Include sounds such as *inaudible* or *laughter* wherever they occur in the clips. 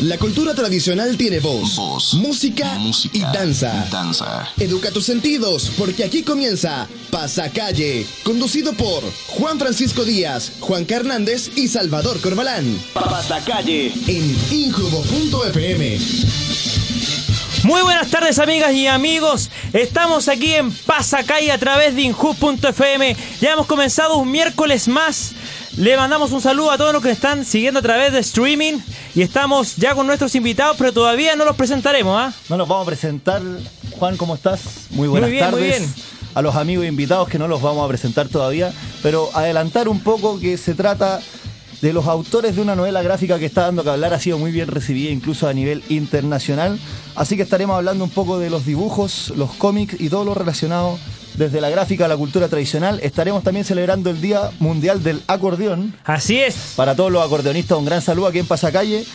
La cultura tradicional tiene voz, Voz, música, música y danza. y danza. Educa tus sentidos, porque aquí comienza Pasacalle, conducido por Juan Francisco Díaz, Juan Hernández y Salvador Corbalán. Pasacalle en injubo.fm. Muy buenas tardes amigas y amigos, estamos aquí en Pasacalle a través de Injub.fm, ya hemos comenzado un miércoles más, le mandamos un saludo a todos los que están siguiendo a través de streaming y estamos ya con nuestros invitados, pero todavía no los presentaremos, ¿ah? No nos vamos a presentar. Juan, ¿cómo estás? Muy buenas Muy bien, muy tardes. bien. A los amigos invitados que no los vamos a presentar todavía, pero adelantar un poco que se trata de los autores de una novela gráfica que está dando que hablar, ha sido muy bien recibida incluso a nivel internacional. Así que estaremos hablando un poco de los dibujos, los cómics y todo lo relacionado desde la gráfica a la cultura tradicional. Estaremos también celebrando el Día Mundial del Acordeón. Así es. Para todos los acordeonistas, un gran saludo aquí en Pasacalle.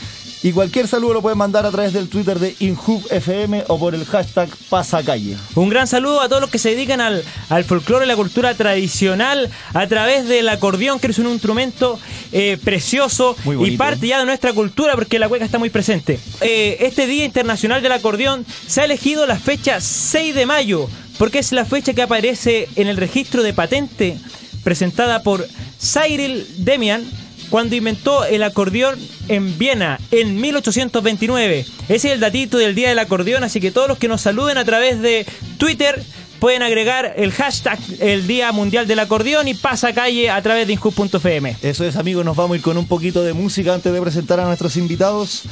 Y cualquier saludo lo pueden mandar a través del Twitter de InHubFM o por el hashtag Pasacalle. Un gran saludo a todos los que se dedican al, al folclore y la cultura tradicional a través del acordeón, que es un instrumento eh, precioso Muy y parte ya de nuestra cultura porque la cueca está muy presente. Eh, este Día Internacional del Acordeón se ha elegido la fecha 6 de mayo porque es la fecha que aparece en el registro de patente presentada por Cyril Demian cuando inventó el acordeón en Viena en 1829. Ese es el datito del Día del Acordeón, así que todos los que nos saluden a través de Twitter pueden agregar el hashtag el Día Mundial del Acordeón y pasa calle a través de injus.fm. Eso es, amigos, nos vamos a ir con un poquito de música antes de presentar a nuestros invitados.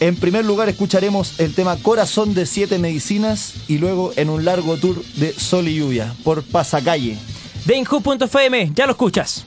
En primer lugar escucharemos el tema Corazón de Siete Medicinas y luego en un largo tour de Sol y Lluvia por Pasacalle. De injus.fm, ya lo escuchas.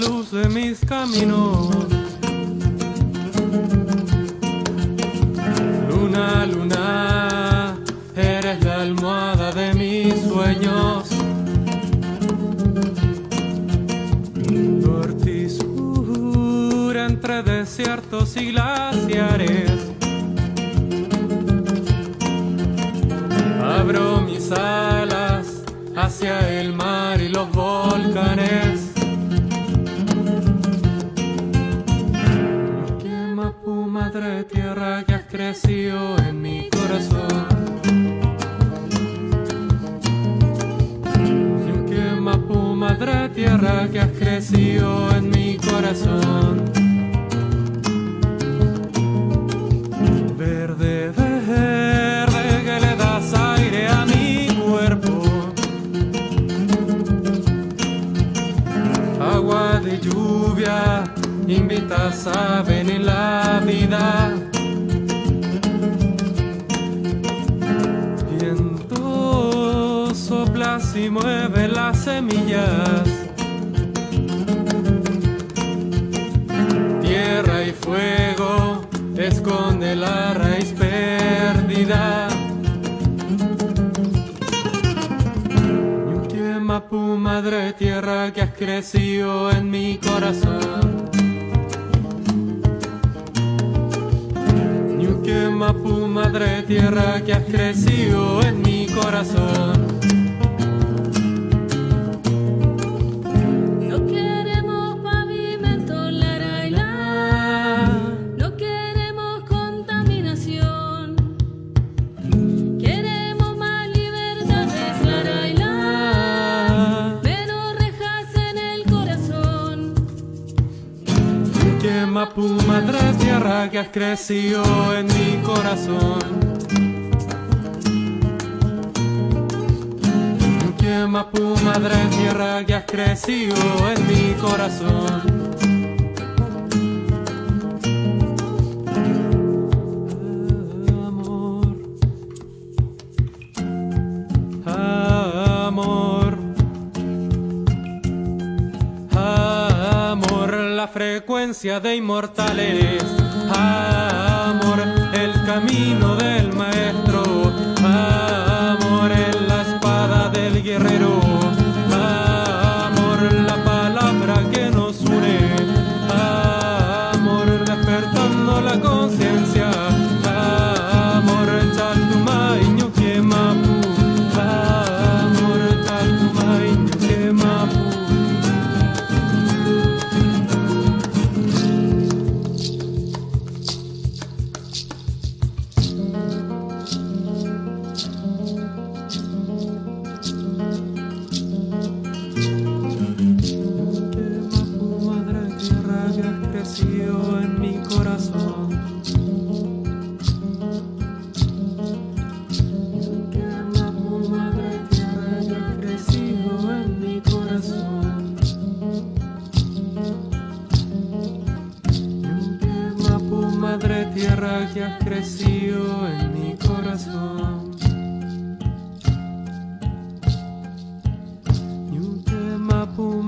Luz de mis caminos. Has crecido en mi corazón. Tu madre tierra que has crecido en mi corazón. Amor, amor, amor, la frecuencia de inmortales.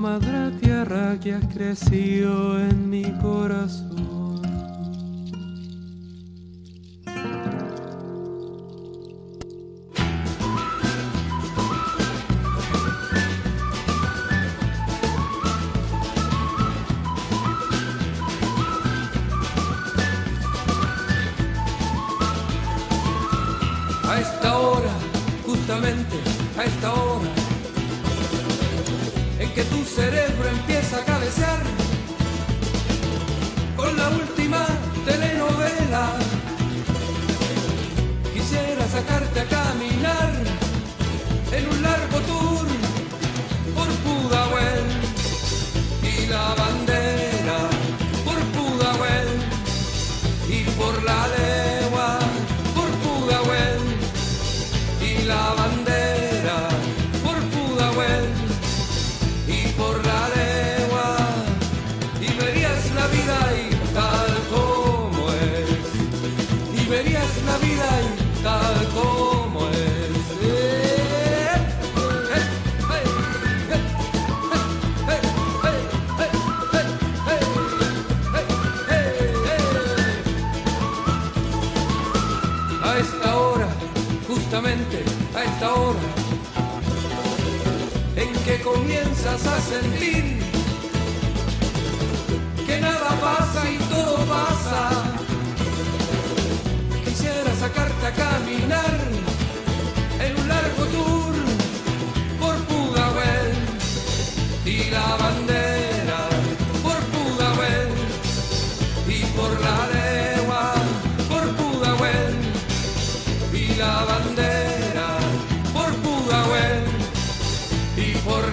madre tierra que has crecido en mi corazón.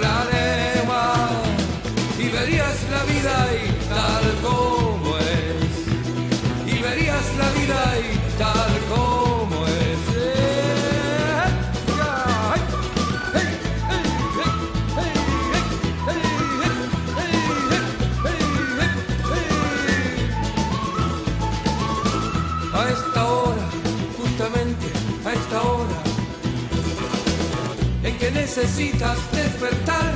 La y verías la vida necesitas despertar,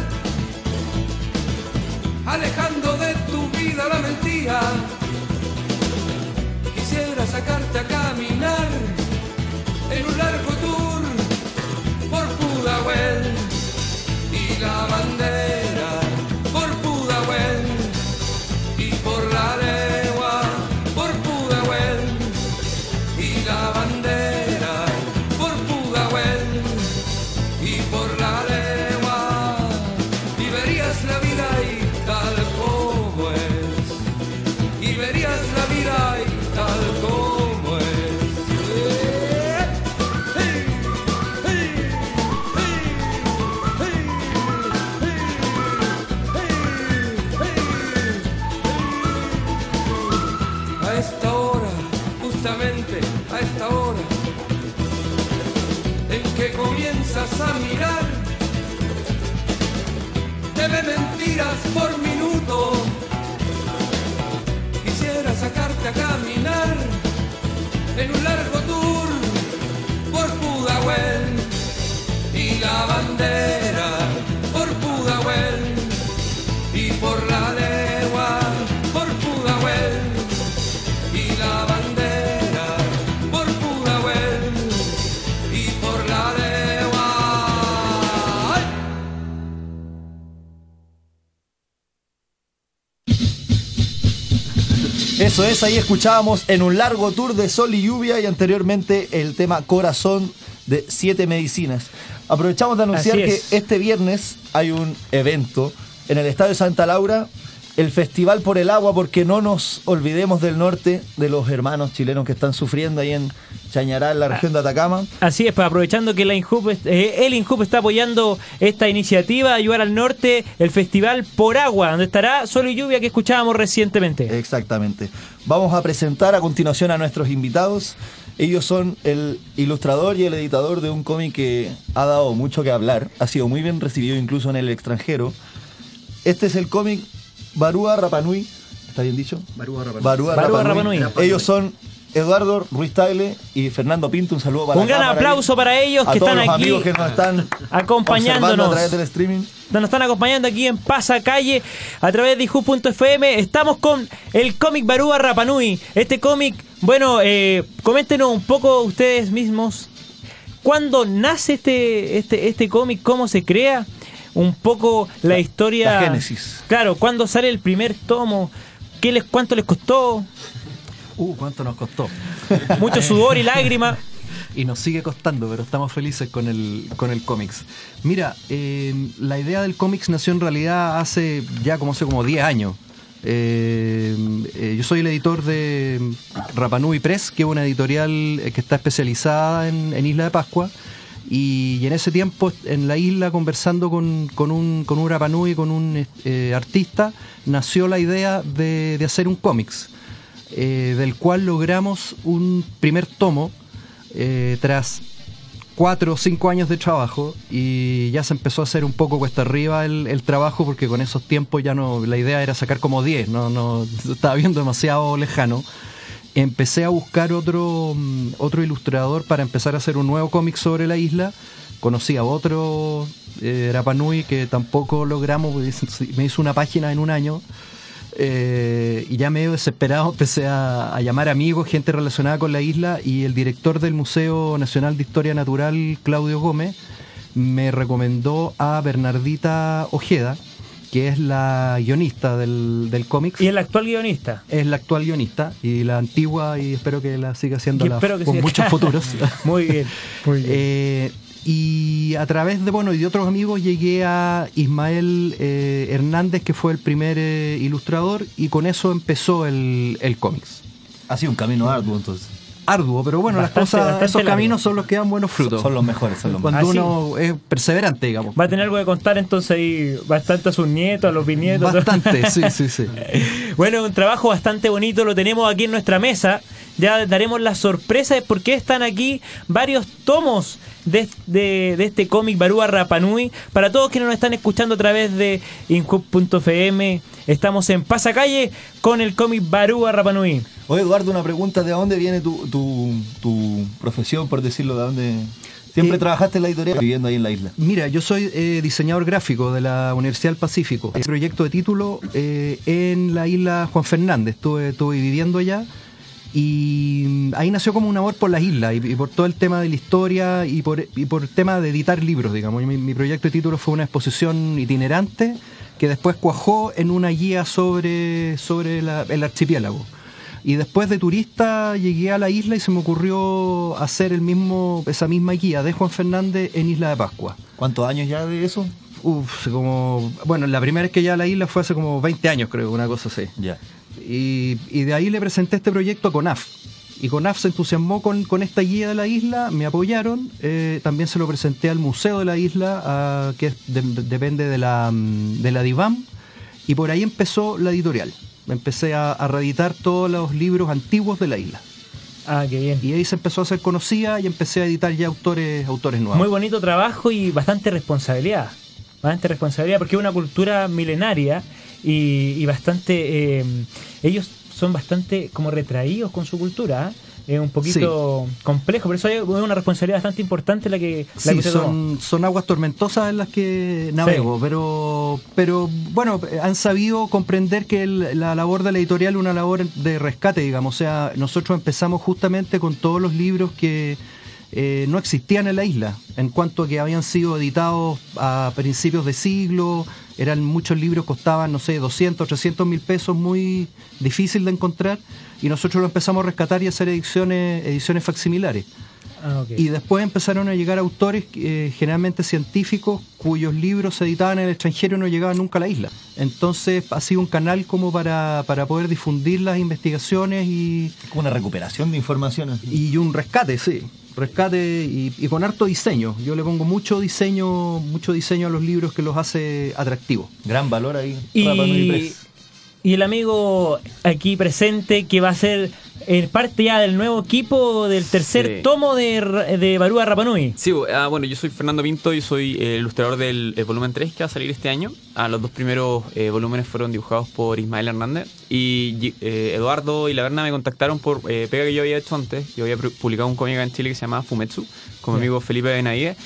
alejando de tu vida la mentira. Quisiera sacarte a caminar en un largo por minuto. Quisiera sacarte a caminar en un largo tour por Pudahuel y la bandera Eso es, ahí escuchábamos en un largo tour de sol y lluvia y anteriormente el tema Corazón de Siete Medicinas. Aprovechamos de anunciar que es. este viernes hay un evento en el Estadio Santa Laura, el Festival por el Agua, porque no nos olvidemos del norte, de los hermanos chilenos que están sufriendo ahí en Chañará, en la región de Atacama. Así es, pues aprovechando que la INJUP, est- eh, el INJUP está apoyando esta iniciativa de ayudar al norte, el festival por agua, donde estará Sol y Lluvia que escuchábamos recientemente. Exactamente. Vamos a presentar a continuación a nuestros invitados. Ellos son el ilustrador y el editor de un cómic que ha dado mucho que hablar, ha sido muy bien recibido incluso en el extranjero. Este es el cómic Barúa Rapanui, ¿está bien dicho? Barúa Rapanui. Barúa, Barúa Rapanui. Rapanui. Ellos son Eduardo Ruiz Tagle y Fernando Pinto. Un saludo para Un gran aplauso para ellos a que todos están los aquí amigos que nos están acompañándonos. a través del streaming. nos están acompañando aquí en Pasa Calle a través de Iju.fm. Estamos con el cómic Barúa Rapanui. Este cómic, bueno, eh, coméntenos un poco ustedes mismos. ¿Cuándo nace este, este, este cómic? ¿Cómo se crea? Un poco la, historia. la génesis. Claro, ¿cuándo sale el primer tomo? ¿Qué les, ¿Cuánto les costó? Uh, ¿cuánto nos costó? *laughs* Mucho sudor y lágrimas. y nos sigue costando, pero estamos felices con el, con el cómics. Mira, eh, la idea del cómics nació en realidad hace ya como hace como 10 años. Eh, eh, yo soy el editor de Rapanui Press, que es una editorial que está especializada en, en Isla de Pascua. Y, en ese tiempo, en la isla, conversando con, un, con un Rapanui, con un eh, artista, nació la idea de, de hacer un cómics, eh, del cual logramos un primer tomo eh, tras cuatro o cinco años de trabajo y ya se empezó a hacer un poco cuesta arriba el, el trabajo porque con esos tiempos ya no, la idea era sacar como 10, no, no, estaba viendo demasiado lejano. Empecé a buscar otro, mm, otro ilustrador para empezar a hacer un nuevo cómic sobre la isla. Conocí a otro eh, Rapanui que tampoco logramos, me hizo una página en un año. Eh, y ya medio desesperado *laughs* empecé a, a, llamar amigos, gente relacionada con la isla y el director del Museo Nacional de Historia Natural, Claudio Gómez, me recomendó a Bernardita Ojeda, que es la guionista del, del cómic. Y el actual guionista. Es la actual guionista y la antigua y espero que la siga haciendo la- espero que con siga- muchos *laughs* futuros. Muy bien, muy bien. Eh, y a través de bueno y de otros amigos llegué a Ismael eh, Hernández, que fue el primer eh, ilustrador, y con eso empezó el, el cómics. Ha sido un camino arduo entonces. Arduo, pero bueno, Bastante- las cosas, esos largo. caminos son los que dan buenos frutos. Son los mejores, son los Cuando uno es perseverante, digamos. Va a tener algo que contar entonces ahí bastante a sus nietos, a los bisnietos. Bastante, sí, sí, sí. *laughs* Bueno, un trabajo bastante bonito, lo tenemos aquí en nuestra mesa. Ya daremos la sorpresa de por qué están aquí varios tomos de, de- de este cómic Barúa Rapanui. Para todos quienes nos están escuchando a través de Inhub.fm, estamos en Pasacalle con el cómic Barúa Rapanui. Oye, Eduardo, una pregunta: ¿de dónde viene tu, tu, tu profesión, por decirlo? ¿De dónde? ¿Siempre Eh, trabajaste en la editorial viviendo ahí en la isla? Mira, yo soy eh, diseñador gráfico de la Universidad del Pacífico. El proyecto de título eh, en la isla Juan Fernández. Estuve, estuve viviendo allá y mm, ahí nació como un amor por las islas y, y por todo el tema de la historia y por, y por el tema de editar libros, digamos. Y Mi, mi proyecto de título fue una exposición itinerante que después cuajó en una guía sobre, sobre la- el archipiélago. Y después de turista llegué a la isla y se me ocurrió hacer el mismo, esa misma guía de Juan Fernández en Isla de Pascua. ¿Cuántos años ya de eso? Uf, como. Bueno, la primera vez que llegué a la isla fue hace como 20 años, creo, una cosa así. Ya. Y, y de ahí le presenté este proyecto a CONAF. Y CONAF se entusiasmó con, con esta guía de la isla, me apoyaron. eh, también se lo presenté al Museo de la Isla, ah, que es- de- de- depende de la, mm, de la DIVAM. Y por ahí empezó la editorial. Empecé a, a reeditar todos los libros antiguos de la isla. Ah, qué bien. Y ahí se empezó a hacer conocida y empecé a editar ya autores, autores nuevos. Muy bonito trabajo y bastante responsabilidad. Bastante responsabilidad porque es una cultura milenaria y, y bastante... eh, ellos son bastante como retraídos con su cultura. ¿eh? Es un poquito complejo, por eso hay una responsabilidad bastante importante la que, la Sí, que son, son aguas tormentosas en las que navego, pero, pero bueno, han sabido comprender que el- la labor de la editorial es una labor de rescate, digamos. O sea, nosotros empezamos justamente con todos los libros que eh, no existían en la isla, en cuanto a que habían sido editados a principios de siglo, eran muchos libros, costaban, no sé, 200, 300 mil pesos, muy difícil de encontrar, y nosotros lo empezamos a rescatar y hacer ediciones, ediciones facsimilares. Ah. Y después empezaron a llegar autores, eh, generalmente científicos, cuyos libros se editaban en el extranjero y no llegaban nunca a la isla. Entonces ha sido un canal como para, para poder difundir las investigaciones y, Como una recuperación de información. así. y un rescate, sí. Rescate y, y con harto diseño. Yo le pongo mucho diseño, mucho diseño a los libros que los hace atractivos. Gran valor ahí. Y el amigo aquí presente que va a ser eh, parte ya del nuevo equipo del tercer Sí. tomo de, de Barúa Rapanui. Sí, ah, bueno, yo soy Fernando Pinto y soy eh, ilustrador del el volumen 3 que va a salir este año. Ah, los dos primeros eh, volúmenes fueron dibujados por Ismael Hernández y eh, Eduardo y la Berna me contactaron por eh, pega que yo había hecho antes. Yo había pu- publicado un cómic en Chile que se llamaba Fumetsu con mi amigo Felipe Benavides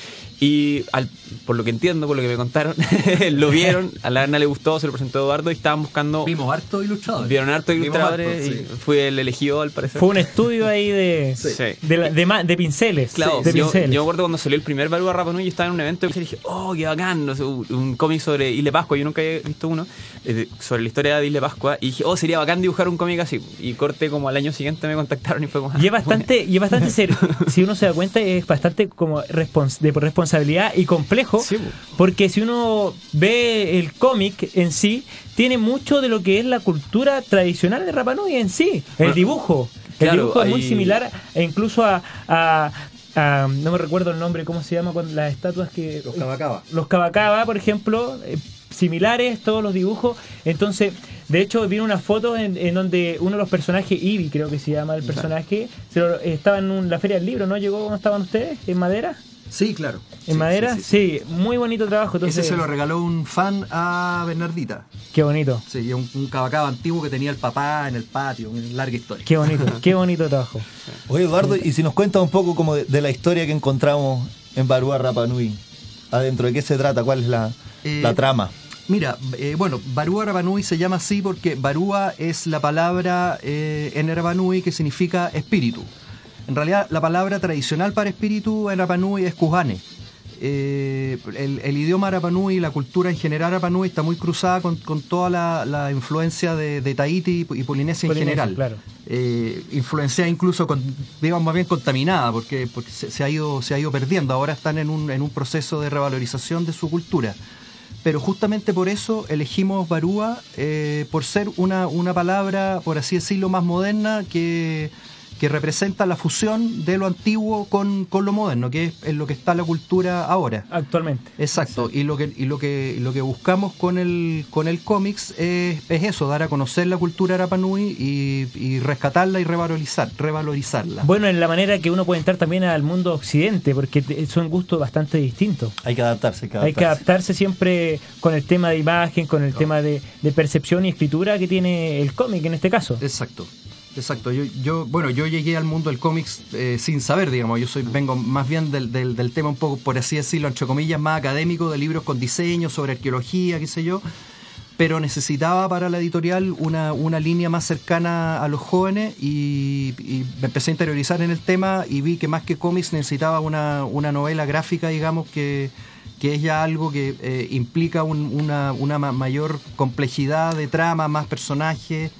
Y al- por lo que entiendo, por lo que me contaron, *laughs* lo vieron, a la Berna le gustó, se lo presentó Eduardo y estaban buscando. Vimos harto ilustradores. Vieron harto ilustradores harto, y sí. fui el elegido al parecer. Fue un estudio ahí de, Sí. de, la- de ma- de pinceles. Claro, de yo, pinceles. yo me acuerdo cuando salió el primer Barúa Rapa Nui, yo estaba en un evento y dije, oh, qué bacán, no sé, un, cómic sobre Isle Pascua, yo nunca había visto uno, eh, sobre la historia de Isle Pascua, y dije, oh, sería bacán dibujar un cómic así. Y corte como al año siguiente me contactaron y fue como... Y es bastante, y es bastante *laughs* ser, si uno se da cuenta, es bastante como respons- de responsabilidad y complejo, Sí, porque si uno ve el cómic en sí, tiene mucho de lo que es la cultura tradicional de Rapa Nui en sí, el dibujo. El dibujo es muy similar e incluso a, a- no me recuerdo el nombre, ¿cómo se llama? Cuando las estatuas que... Los Cabacaba. Los Cabacaba, por ejemplo, eh, similares todos los dibujos. Entonces, de hecho, vi una foto en, en donde uno de los personajes, Ivy creo que se llama el personaje, se lo- estaba en un- la Feria del Libro, ¿no? ¿Llegó cuando estaban ustedes? ¿En madera? Sí, claro. ¿En Sí, madera? sí, Sí, sí. muy bonito trabajo. Entonces, Ese se lo regaló un fan a Bernardita. Qué bonito, Sí, un, un cabacaba antiguo que tenía el papá en el patio, una larga historia. qué bonito, *laughs* qué bonito trabajo. Oye, Eduardo, y si nos cuentas un poco como de, de la historia que encontramos en Barúa Rapa Nui, adentro, ¿de qué se trata? ¿Cuál es la, Eh, la trama? Mira, eh, bueno, Barúa Rapanui se llama así porque Barúa es la palabra eh, en Rapanui que significa espíritu. En realidad, la palabra tradicional para espíritu en Rapanui es Kujane. Eh, el, el idioma Rapanui y la cultura en general Rapanui está muy cruzada con, con toda la, la influencia de, de Tahiti y Polinesia en general. claro. Eh, influenciada incluso, con, digamos más bien contaminada, porque, porque se, se ha ido, se ha ido perdiendo. Ahora están en un, en un proceso de revalorización de su cultura pero justamente por eso elegimos Barúa, eh, por ser una, una palabra, por así decirlo, más moderna que, que representa la fusión de lo antiguo con, con lo moderno, que es en lo que está la cultura ahora. Actualmente. Exacto, y lo que, y lo que, y lo que buscamos con el, con el cómics es, es eso, dar a conocer la cultura Arapanui y, y rescatarla y revalorizar, revalorizarla. Bueno, en la manera que uno puede entrar también al mundo occidente, porque son gustos bastante distintos. Hay que adaptarse, hay que Hay adaptarse. que adaptarse siempre con el tema de imagen, con el tema de, de percepción y escritura que tiene el cómic en este caso. Exacto. Exacto, yo, yo, bueno, yo llegué al mundo del cómics eh, sin saber, digamos, yo soy, vengo más bien del, del, del tema un poco, por así decirlo, entre comillas, más académico, de libros con diseño, sobre arqueología, qué sé yo, pero necesitaba para la editorial una, una línea más cercana a los jóvenes y, y me empecé a interiorizar en el tema y vi que más que cómics necesitaba una, una novela gráfica, digamos, que, que es ya algo que eh, implica un- una, una ma- mayor complejidad de trama, más personajes,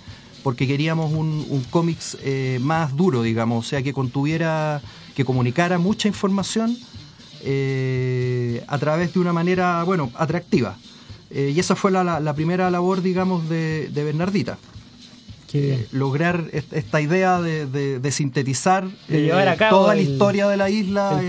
porque queríamos un, un cómics eh, más duro, digamos, o sea, que contuviera, que comunicara mucha información eh, a través de una manera, bueno, atractiva. Eh, y esa fue la, la- la primera labor, digamos, de, de Bernardita. Qué bien. Eh, lograr est- esta idea de, de- de sintetizar eh, De llevar a cabo toda la historia de la isla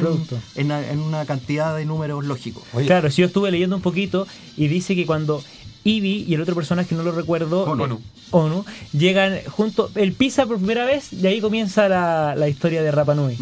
en, en- en una cantidad de números lógicos. Oye, Claro, si yo estuve leyendo un poquito y dice que cuando Ivy y el otro personaje, no lo recuerdo, Onu. eh, Onu, llegan juntos, él pisa por primera vez y ahí comienza la, la historia de Rapa Nui.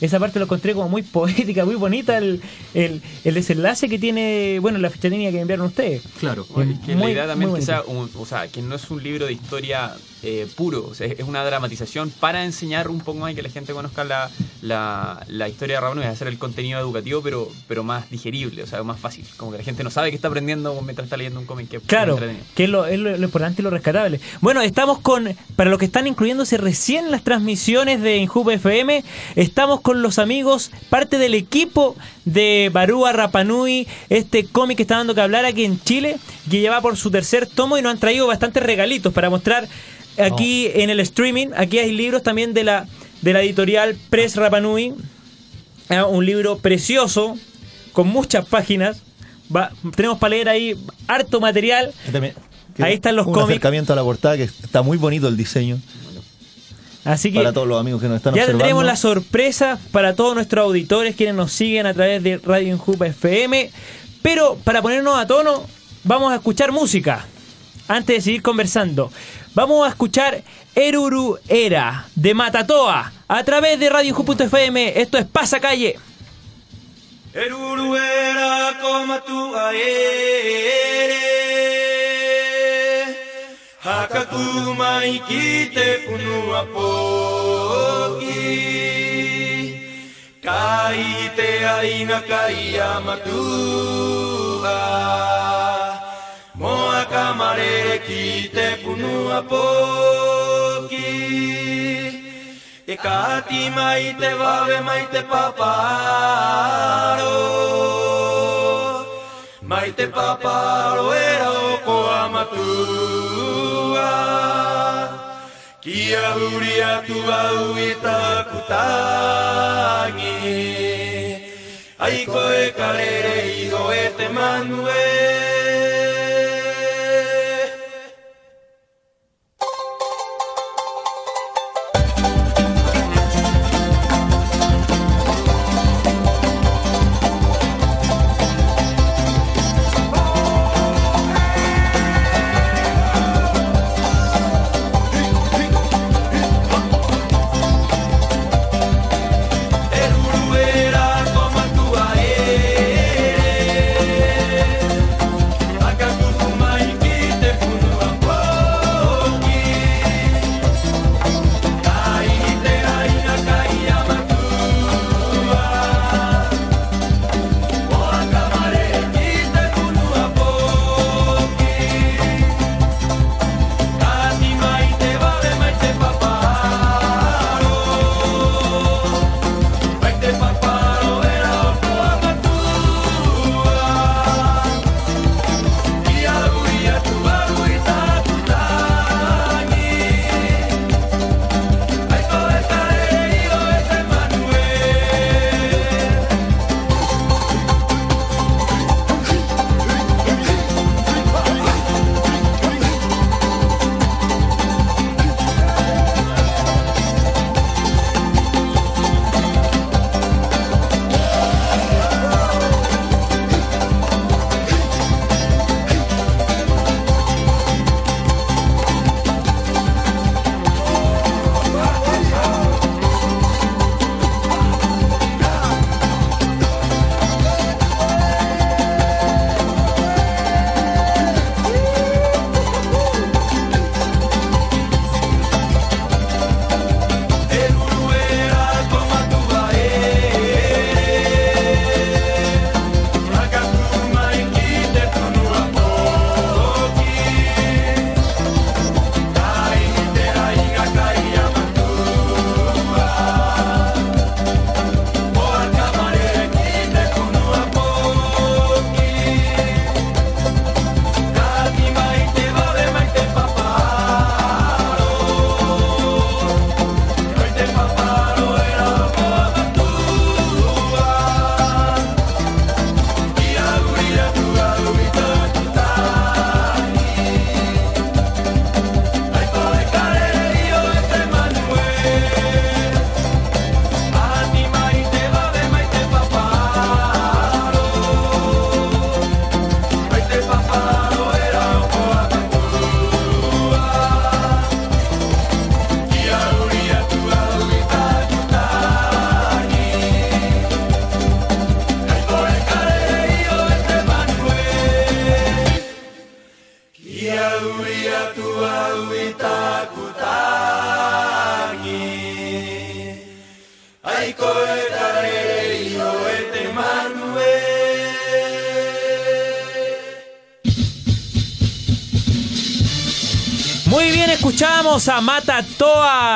Esa parte lo encontré como muy *laughs* poética, muy bonita el, el, el desenlace que tiene, bueno, la ficha técnica que enviaron ustedes. Claro. Oye, que Muy- la idea también muy que sea, bonito. un- o sea, que no es un libro de historia eh, puro, o sea, es una dramatización para enseñar un poco más y que la gente conozca la, la, la historia de Ramón y hacer el contenido educativo, pero, pero más digerible, o sea, más fácil. Como que la gente no sabe que está aprendiendo mientras está leyendo un cómic que Claro, que es, lo, es lo- lo importante y lo rescatable. Bueno, estamos con, para los que están incluyéndose recién las transmisiones de Injup FM, estamos con los amigos, parte del equipo de Barúa Rapanui, este cómic que está dando que hablar aquí en Chile, que lleva por su tercer tomo y nos han traído bastantes regalitos para mostrar aquí en el streaming. Aquí hay libros también de la, de la editorial Press Rapanui, Ah, un libro precioso, con muchas páginas. Va- tenemos para leer ahí harto material. también- Ahí están los un cómics. acercamiento a la portada que está muy bonito el diseño Así que para todos los amigos que nos están ya observando. tendremos la sorpresa para todos nuestros auditores quienes nos siguen a través de Radio Injupa FM. Pero para ponernos a tono, vamos a escuchar música. Antes de seguir conversando, vamos a escuchar Eruru Era de Matatoa a través de Radio Injupa.fm. Esto es Pasa Calle. Eruruera como tu aere Hakakuma ikite punua poki Kai te aina kai amatua Moa ki te punua poki. E kati mai te wawe mai te paparo. Mai te paparo era o ko amatua. Kia huri atu au i taku tangi Ai koe karere iho e te manue.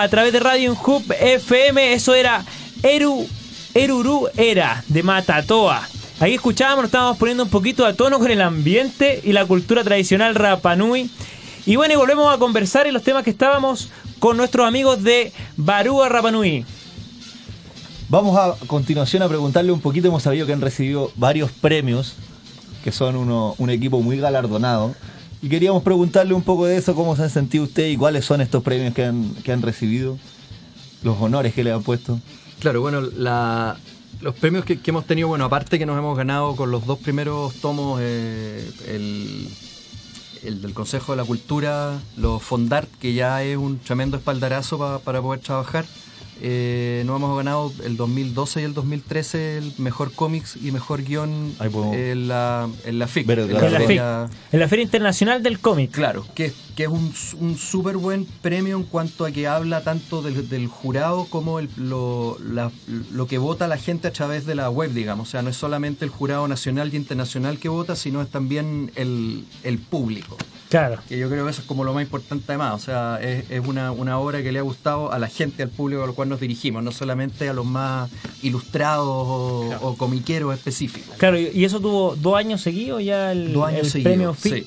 A través de Radio Hub FM. Eso era Eru, Eruru Era de Mata Toa. Ahí escuchábamos, estábamos poniendo un poquito a tono con el ambiente y la cultura tradicional Rapanui. Y bueno, y volvemos a conversar en los temas que estábamos con nuestros amigos de Barúa Rapanui. Vamos a continuación a preguntarle un poquito. Hemos sabido que han recibido varios premios, que son uno- un equipo muy galardonado. Y queríamos preguntarle un poco de eso, cómo se han sentido ustedes y cuáles son estos premios que han, que han recibido, los honores que le han puesto. Claro, bueno, los premios que, que hemos tenido, bueno, aparte que nos hemos ganado con los dos primeros tomos, eh, el, el del Consejo de la Cultura, los Fondart, que ya es un tremendo espaldarazo pa- para poder trabajar. Eh, nos hemos ganado el 2012 y el 2013 el mejor cómics y mejor guion podemos en la, en la FIC. en En la, FIC, feria- en la Feria Internacional del Cómic. Claro, que, que es un, un súper buen premio en cuanto a que habla tanto del, del jurado como el- lo, la- lo que vota la gente a través de la web, digamos. O sea, no es solamente el jurado nacional y internacional que vota, sino es también el, el público. Claro. Que yo creo que eso es como lo más importante además. O sea, es, es una, una obra que le ha gustado a la gente, al público al cual nos dirigimos, no solamente a los más ilustrados o, o comiqueros específicos. Claro, y eso tuvo dos años seguidos ya el, Dos años el seguidos. premio FIC. Sí,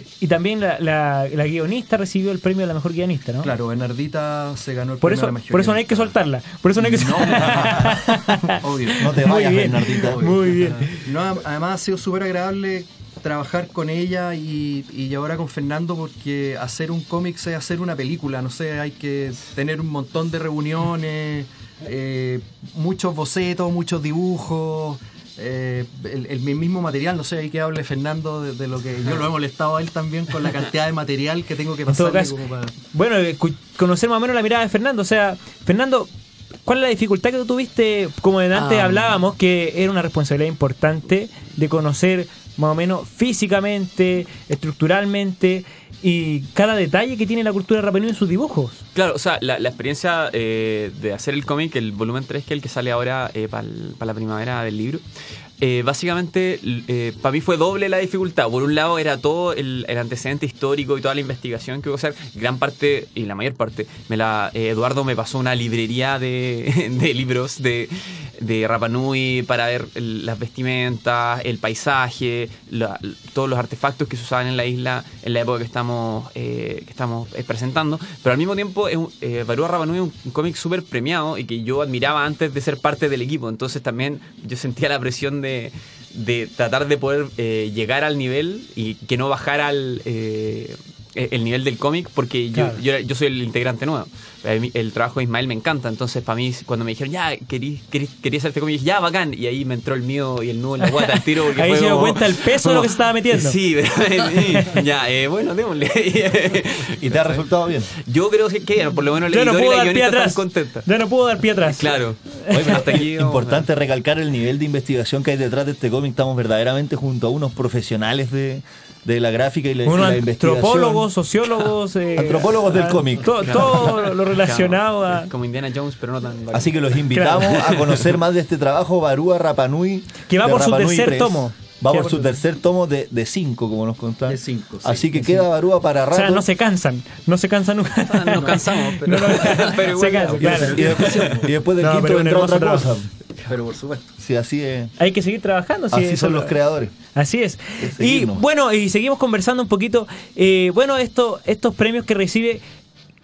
sí. Y también la, la- la guionista recibió el premio a la mejor guionista, ¿no? Claro, Bernardita se ganó el Por premio eso, a la mejor por eso no hay que soltarla. Por eso no hay que soltarla. *laughs* Obvio. No te Muy vayas, bien. Bernardita. Muy bien. No, además ha sido súper agradable trabajar con ella y, y ahora con Fernando porque hacer un cómic es hacer una película, no sé, hay que tener un montón de reuniones, eh, muchos bocetos, muchos dibujos, eh, el, el mismo material, no sé, hay que hable Fernando de, de lo que yo lo he molestado a él también con la cantidad de material que tengo que En todo pasarle caso, como para... bueno, eh, conocer más o menos la mirada de Fernando. O sea, Fernando, ¿cuál es la dificultad que tú tuviste? Como de antes Ah. hablábamos, que era una responsabilidad importante de conocer más o menos físicamente, estructuralmente y cada detalle que tiene la cultura de Rapa Nui en sus dibujos. Claro, o sea, la, la experiencia eh, de hacer el cómic, el volumen 3, que es el que sale ahora para la primavera del libro, eh, básicamente para mí fue doble la dificultad. Por un lado era todo el, el antecedente histórico y toda la investigación que hubo que hacer. Gran parte, y la mayor parte, me la, eh, Eduardo me pasó una librería de, *laughs* de libros de, de Rapa Nui para ver el- las vestimentas, el paisaje, la- todos los artefactos que se usaban en la isla en la época que estamos, eh, que estamos eh, presentando. Pero al mismo tiempo, es un- eh, Barúa Rapa Nui es un, un cómic súper premiado y que yo admiraba antes de ser parte del equipo. Entonces también yo sentía la presión de, de tratar de poder eh, llegar al nivel y que no bajara el, eh, el nivel del cómic porque yo, Claro. yo, yo soy el integrante nuevo. Mí El trabajo de Ismael me encanta, entonces para mí cuando me dijeron, ya, querí, querí, quería hacer este cómic, dije, ya, bacán, y ahí me entró el miedo y el nudo en la guata al tiro. Porque Ahí fue se dio como- cuenta el peso de lo que se estaba metiendo. Sí, pero, *laughs* ya, eh, bueno, démosle. ¿Y te ha resultado bien? Yo creo que, que por lo menos el Ya no y puedo la dar pie atrás. están contentas. Ya no puedo dar pie atrás. Claro. Oye, pero Hasta aquí vamos. importante recalcar el nivel de investigación que hay detrás de este cómic. Estamos verdaderamente junto a unos profesionales de, de la gráfica y la, y Unos la investigación. antropólogos, sociólogos. *laughs* eh, Antropólogos del ah, cómic. to- Todo lo relacionado a. Claro, Como Indiana Jones, pero no tan. bacán. Así que los invitamos a conocer más de este trabajo, Barúa Rapanui. Que va por su tercer tomo. Va por su tercer tomo de, de cinco, como nos contaron. De cinco, sí. Así que queda Barúa para O rato. sea, no se cansan. No se cansan nunca. Ah, Nos cansamos, pero, *laughs* No, no, *laughs* pero se igual. cansa, y, claro. y después, y después del No, quinto vendrá otra trabajo. cosa. Pero por supuesto. Sí, así es. Hay que seguir trabajando. sí, Así son lo- los creadores. Así es. Y bueno, y seguimos conversando un poquito. Eh, bueno, esto, estos premios que recibe,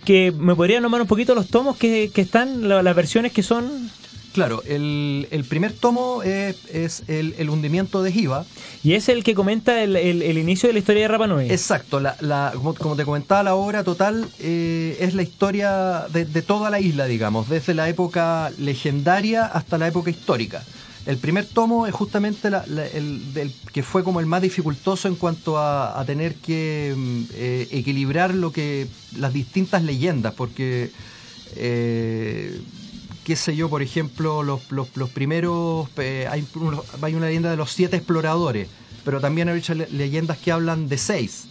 que me podría nombrar un poquito los tomos que, que están, la- las versiones que son. Claro, el, el primer tomo es, es el, el hundimiento de Jiva. Y es el que comenta el, inicio de la historia de Rapa Nui. Exacto, la, la- como, como te comentaba, la obra total eh, es la historia de, de toda la isla, digamos, desde la época legendaria hasta la época histórica. El primer tomo es justamente la- el, del- que fue como el más dificultoso en cuanto a, a tener que mm, eh, equilibrar lo que las distintas leyendas, porque eh, qué sé yo, por ejemplo, los, primeros, hay, una leyenda de los siete exploradores, pero también hay leyendas que hablan de seis.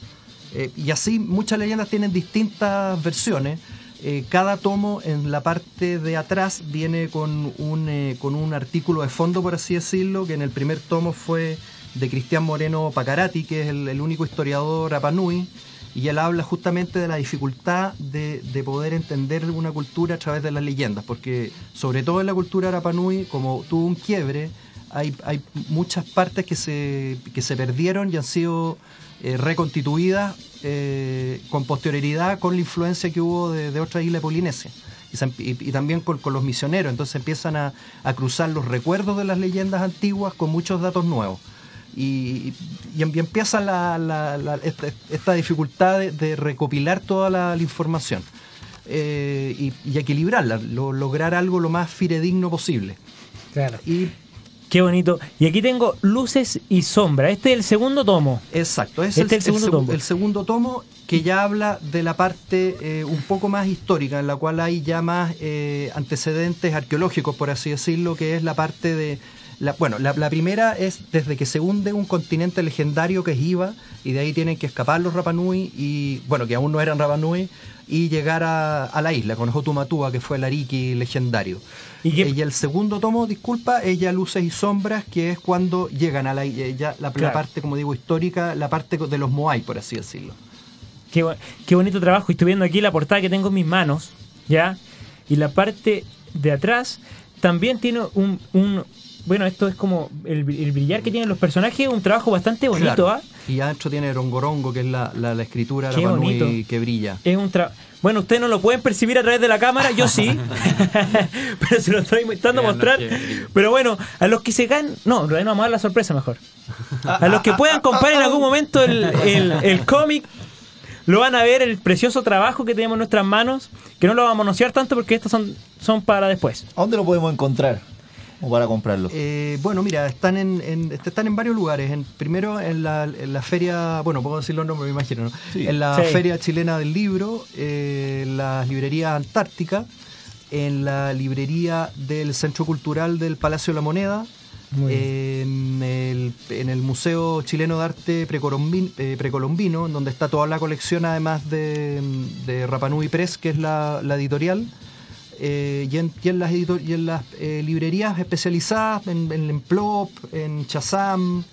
Eh, y así muchas leyendas tienen distintas versiones. Eh, cada tomo en la parte de atrás viene con un, eh, con un artículo de fondo, por así decirlo, que en el primer tomo fue de Cristian Moreno Pacarati, que es el, el único historiador Apanui, y él habla justamente de la dificultad de, de poder entender una cultura a través de las leyendas, porque sobre todo en la cultura Arapanui, como tuvo un quiebre, hay, hay muchas partes que se, que se perdieron y han sido eh, reconstituidas eh, con posterioridad con la influencia que hubo de, de otras islas de Polinesia. Y, se em- y- y también con, con los misioneros, entonces empiezan a, a cruzar los recuerdos de las leyendas antiguas con muchos datos nuevos y, y em- y empieza la- la- la- esta, esta dificultad de, de recopilar toda la, información eh, y, y equilibrarla, lo- lograr algo lo más fidedigno posible. Claro. Y Qué bonito. Y aquí tengo Luces y Sombra. Este es el segundo tomo. Exacto, es Este el, es el segundo segu- tomo. el segundo tomo que ya habla de la parte eh, un poco más histórica, en la cual hay ya más eh, antecedentes arqueológicos, por así decirlo, que es la parte de... La, bueno, la, la primera es desde que se hunde un continente legendario que es Iva, y de ahí tienen que escapar los Rapanui, y bueno, que aún no eran Rapanui, y llegar a, a la isla con Hotumatua, que fue el Ariki legendario. ¿Y qué- y el segundo tomo, disculpa, es ya Luces y Sombras, que es cuando llegan a la, eh, ya la, parte, como digo, histórica, la parte de los Moai, por así decirlo. Qué, qué bonito trabajo. Estoy viendo aquí la portada que tengo en mis manos, ¿ya? Y la parte de atrás también tiene un... un- bueno, esto es como el, br- el brillar que tienen los personajes, un trabajo bastante bonito, Claro. ¿ah? Y adentro tiene Rongorongo, que es la, la, la escritura Qué Rapanui bonito. que brilla. Es un tra Bueno, ustedes no lo pueden percibir a través de la cámara, yo sí. *laughs* Pero se lo estoy intentando mostrar. Pero bueno, a los que se ganan. No, en realidad no vamos a dar la sorpresa mejor. A los que puedan comprar en algún momento el, el- el cómic, lo van a ver el precioso trabajo que tenemos en nuestras manos. Que no lo vamos a anunciar tanto porque estos son, son para después. ¿A dónde lo podemos encontrar? O para comprarlo. Eh, bueno, mira, están en, en- están en varios lugares. En, primero en la, en la feria, bueno, puedo decir los nombres, me imagino, ¿no? Sí. En la Sí. Feria Chilena del Libro, eh, en las librerías Antártica, en la librería del Centro Cultural del Palacio de la Moneda, en el, en el Museo Chileno de Arte Precolombin- eh, Precolombino, en donde está toda la colección, además de, de Rapanui Press, que es la, la editorial. Eh, y, en, y en las, y en las eh, librerías especializadas, en, en Emplop, en Chazam.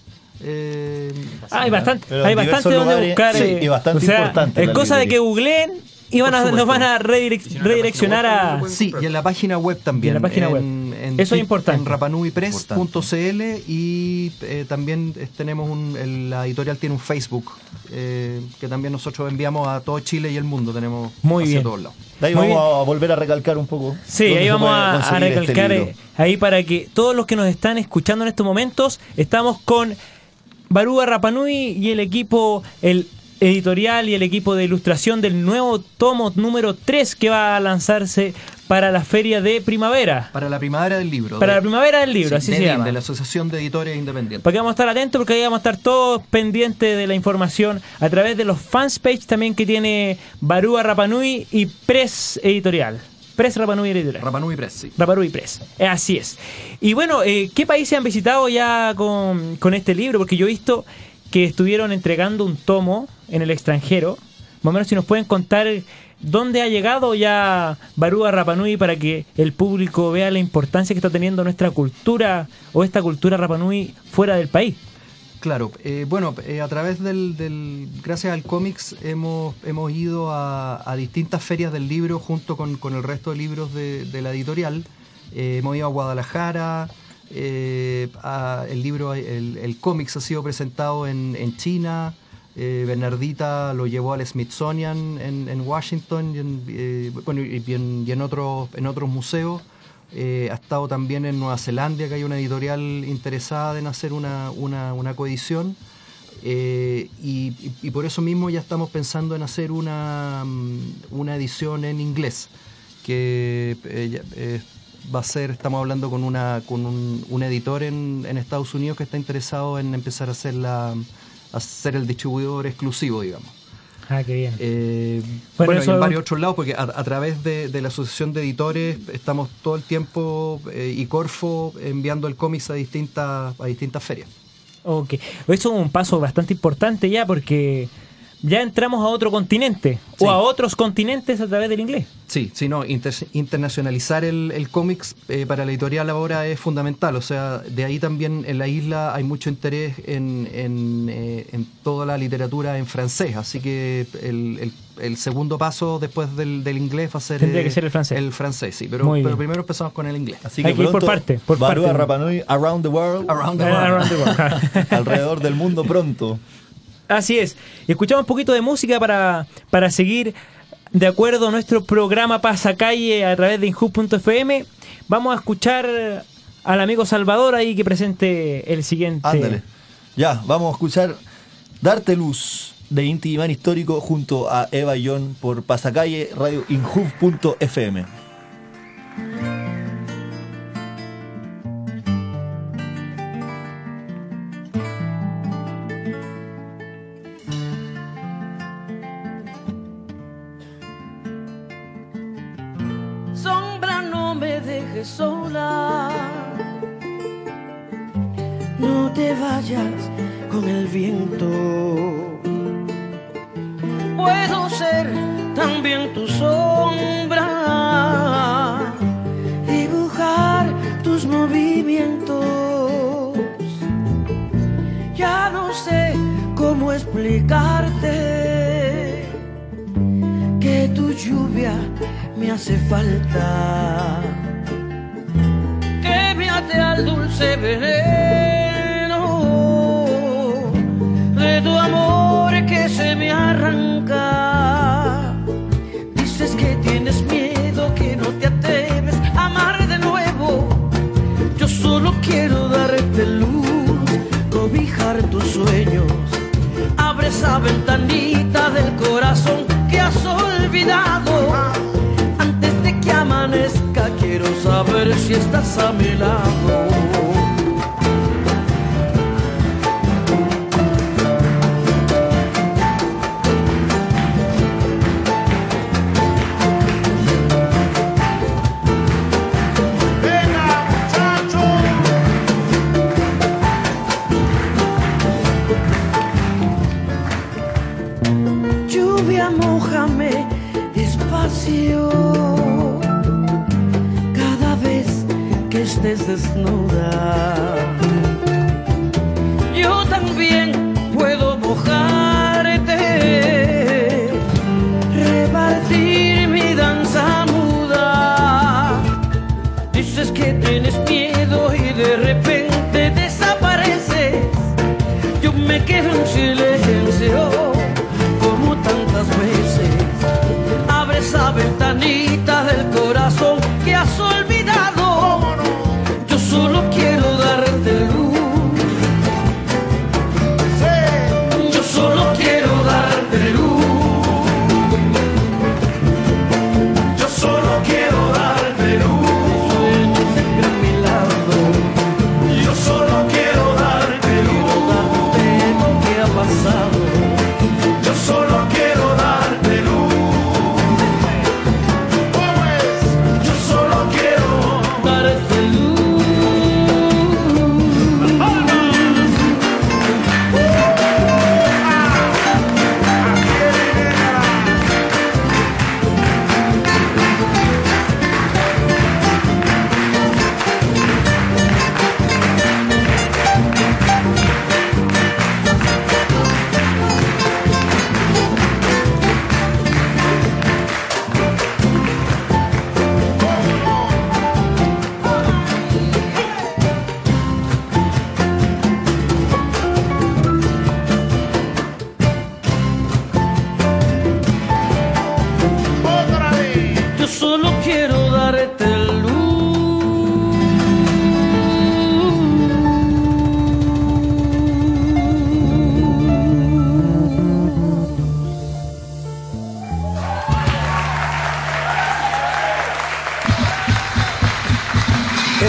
eh, Ah, hay bastante, Pero hay en bastante diversos donde lugares, buscar. sí, eh, y bastante o sea, importante Es cosa de que librería. googleen y van a, nos van a redirec- Si no, en la redireccionar a. Sí, y en la página web también. Y en la página web. En- Eso es importante. En rapanuipress.cl y eh, también tenemos un, el- la editorial tiene un Facebook eh, que también nosotros enviamos a todo Chile y el mundo. Tenemos Muy hacia bien. todos lados. De ahí Muy vamos bien. a volver a recalcar un poco. Sí, ahí vamos a, este recalcar eh, ahí para que todos los que nos están escuchando en estos momentos, estamos con Barúa Rapanui y el equipo, el editorial y el equipo de ilustración del nuevo tomo número 3 que va a lanzarse para la feria de primavera. Para la primavera del libro. Para de- la primavera del libro, sí, así de se llama. De la Asociación de Editores Independientes. Para que vamos a estar atentos porque ahí vamos a estar todos pendientes de la información a través de los fans page también que tiene Barúa Rapanui y Press Editorial. Press Rapanui Editorial. Rapanui Press, sí. Rapanui Press. Eh, Así es. Y bueno, eh, ¿qué países han visitado ya con, con este libro? Porque yo he visto que estuvieron entregando un tomo en el extranjero. Más o menos si nos pueden contar dónde ha llegado ya Barúa Rapanui para que el público vea la importancia que está teniendo nuestra cultura o esta cultura Rapanui fuera del país. Claro, eh, bueno, eh, a través del, del- gracias al cómics hemos, hemos ido a, a distintas ferias del libro junto con, con el resto de libros de, la editorial. Eh, hemos ido a Guadalajara, eh, el libro, el, el cómics ha sido presentado en, China, eh, Bernardita lo llevó al Smithsonian en, Washington y en, eh, otros, museos. Eh, ha estado también en Nueva Zelanda, que hay una editorial interesada en hacer una, coedición. Y, por eso mismo ya estamos pensando en hacer una, mm, una edición en inglés, que va a ser, estamos hablando con, una, con un, un editor en, en Estados Unidos que está interesado en empezar a hacer, la, a ser el distribuidor exclusivo, digamos. Ah, qué bien. Eh, Bueno, bueno, y en varios otros lados, porque a, a través de, de la Asociación de Editores estamos todo el tiempo, eh, y Corfo, enviando el cómics a distintas, a distintas ferias. Ok. Eso es un paso bastante importante ya porque ya entramos a otro continente Sí. o a otros continentes a través del inglés. Sí, sí, no, inter- internacionalizar el, el cómics eh, para la editorial ahora es fundamental. O sea, de ahí también en la isla hay mucho interés en, en, eh, en toda la literatura en francés. Así que el, el- el segundo paso después del, del inglés va a ser, Tendría eh, que ser el francés. El francés, sí. Pero, primero empezamos con el inglés. Así Hay que ir por parte, por parte. Rapanui Around the World. Around the world. *laughs* around the world. alrededor del mundo pronto. Así es. Escuchamos un poquito de música para, para seguir de acuerdo a nuestro programa Pasacalle a través de Inhub.fm. Vamos a escuchar al amigo Salvador ahí que presente el siguiente. Ándale. Ya, vamos a escuchar Darte Luz de Inti Imán Histórico junto a Eva John por Pasacalle Radio Inhub.fm. sola. No te vayas con el viento. Puedo ser también tu sombra, dibujar tus movimientos. Ya no sé cómo explicarte que tu lluvia me hace falta. Al dulce veneno de tu amor que se me arranca. Dices que tienes miedo, que no te atreves a amar de nuevo. Yo solo quiero darte luz, cobijar tus sueños. Abre esa ventanita del corazón que has olvidado. Si estás a mi lado. is the snow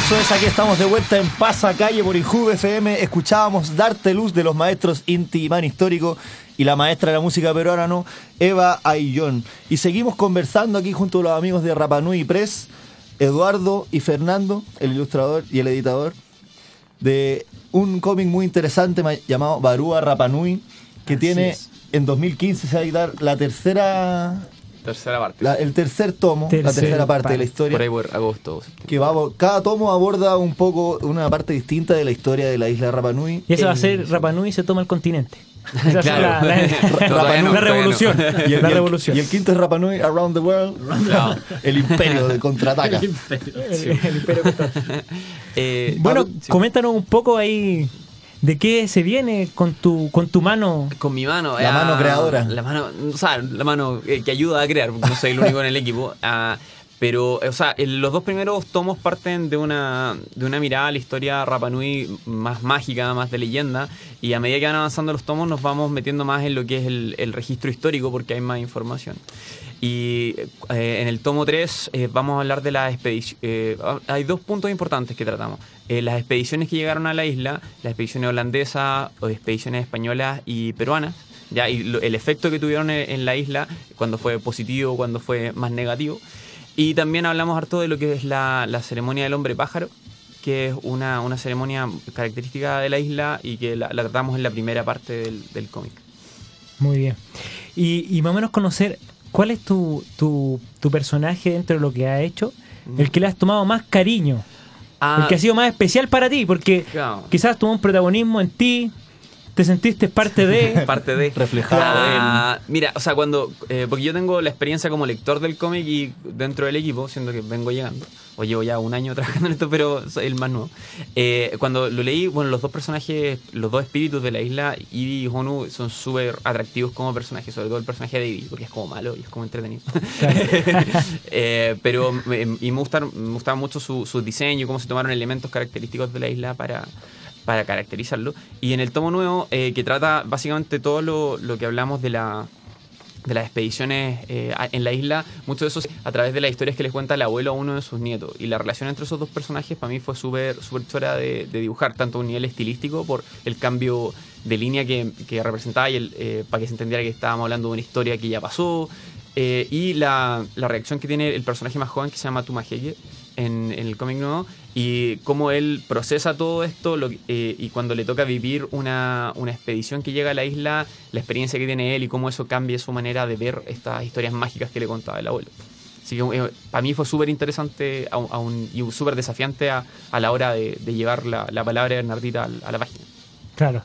Eso es, aquí estamos de vuelta en Pasacalle por Injuve FM. Escuchábamos Darte Luz de los maestros Inti Imán Histórico y la maestra de la música peruana, ¿no? Eva Ayllón. Y seguimos conversando aquí junto a los amigos de Rapanui Press, Eduardo y Fernando, el ilustrador y el editador, de un cómic muy interesante ma- llamado Barúa Rapanui, que Así tiene es. en 2015 se va a editar la tercera, Tercera parte. la- el tercer tomo, la Tercera parte de la historia Por ahí por agosto. que va, cada tomo aborda un poco una parte distinta de la historia de la isla de Rapa Nui. Y eso va a ser Rapa Nui se toma el continente. *laughs* Esa Claro. la, *laughs* No, revolución. no. *laughs* y el, la revolución. y el quinto es Rapa Nui Around the World, el imperio de contraataca. El- el imperio contra- Eh, Bueno, ah, sí. coméntanos un poco ahí de qué se viene con tu, con tu mano. Con mi mano. La mano creadora. La mano, o sea, la mano eh, que ayuda a crear, porque no soy el único en el equipo. Ah, pero, o sea, el- los dos primeros tomos parten de una, de una mirada a la historia Rapanui más mágica, más de leyenda. Y a medida que van avanzando los tomos, nos vamos metiendo más en lo que es el, el registro histórico, porque hay más información. Y eh, en el tomo 3 eh, vamos a hablar de las expediciones. hay dos puntos importantes que tratamos. Eh, las expediciones que llegaron a la isla, las expediciones holandesas, o expediciones españolas y peruanas. Ya, y lo- el efecto que tuvieron en, en la isla, cuando fue positivo, cuando fue más negativo. Y también hablamos harto de lo que es la, la ceremonia del hombre pájaro, que es una, una ceremonia característica de la isla y que la, la tratamos en la primera parte del, del cómic. Muy bien. Y, y más o menos conocer cuál es tu, tu, tu personaje dentro de lo que ha hecho, el que le has tomado más cariño, Ah, el que ha sido más especial para ti, porque Claro. quizás tuvo un protagonismo en ti, te sentiste parte de... *laughs* parte de. Reflejado Ah, mira o sea cuando eh, porque yo tengo la experiencia como lector del cómic y dentro del equipo siendo que vengo llegando o llevo ya un año *laughs* trabajando en esto pero soy el más nuevo. Eh, cuando lo leí bueno los dos personajes los dos espíritus de la isla Ivy y Honu son súper atractivos como personajes sobre todo el personaje de Ivy porque es como malo y es como entretenido. *laughs* Eh, pero me- y me gustaron- me gustaba mucho su, su diseño cómo se tomaron elementos característicos de la isla para para caracterizarlo. Y en el tomo nuevo, eh, que trata básicamente todo lo, lo que hablamos de la de las expediciones eh, en la isla, mucho de eso es a través de las historias que les cuenta el abuelo a uno de sus nietos. Y la relación entre esos dos personajes para mí fue súper súper chora de, dibujar, tanto a un nivel estilístico por el cambio de línea que, que representaba y el, eh, para que se entendiera que estábamos hablando de una historia que ya pasó. y la, la reacción que tiene el personaje más joven que se llama Tumaheye en, en el cómic nuevo y cómo él procesa todo esto lo eh, y cuando le toca vivir una, una expedición que llega a la isla, la experiencia que tiene él y cómo eso cambia su manera de ver estas historias mágicas que le contaba el abuelo. Así que eh, para mí fue súper interesante a un- a un- y súper desafiante a, a la hora de, de llevar la, la palabra de Bernardita a la página. Claro.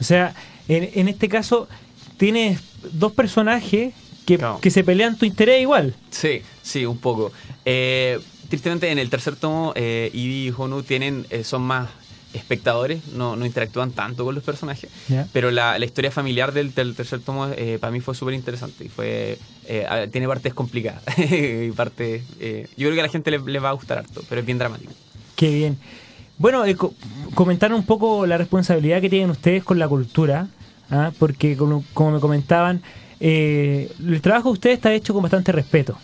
O sea, en, en este caso tienes dos personajes que, que se pelean tu interés igual. Sí, sí, un poco. Eh, tristemente en el tercer tomo, eh, y Honu tienen, eh, son más espectadores, no, no interactúan tanto con los personajes. Pero la, la historia familiar del, del tercer tomo eh, para mí fue súper interesante y fue eh, tiene partes complicadas *laughs* y partes eh, yo creo que a la gente le, le va a gustar harto, pero es bien dramático. Qué bien. Bueno, eh, co- comentar un poco la responsabilidad que tienen ustedes con la cultura, ¿ah? porque como, como me comentaban, eh, el trabajo de ustedes está hecho con bastante respeto,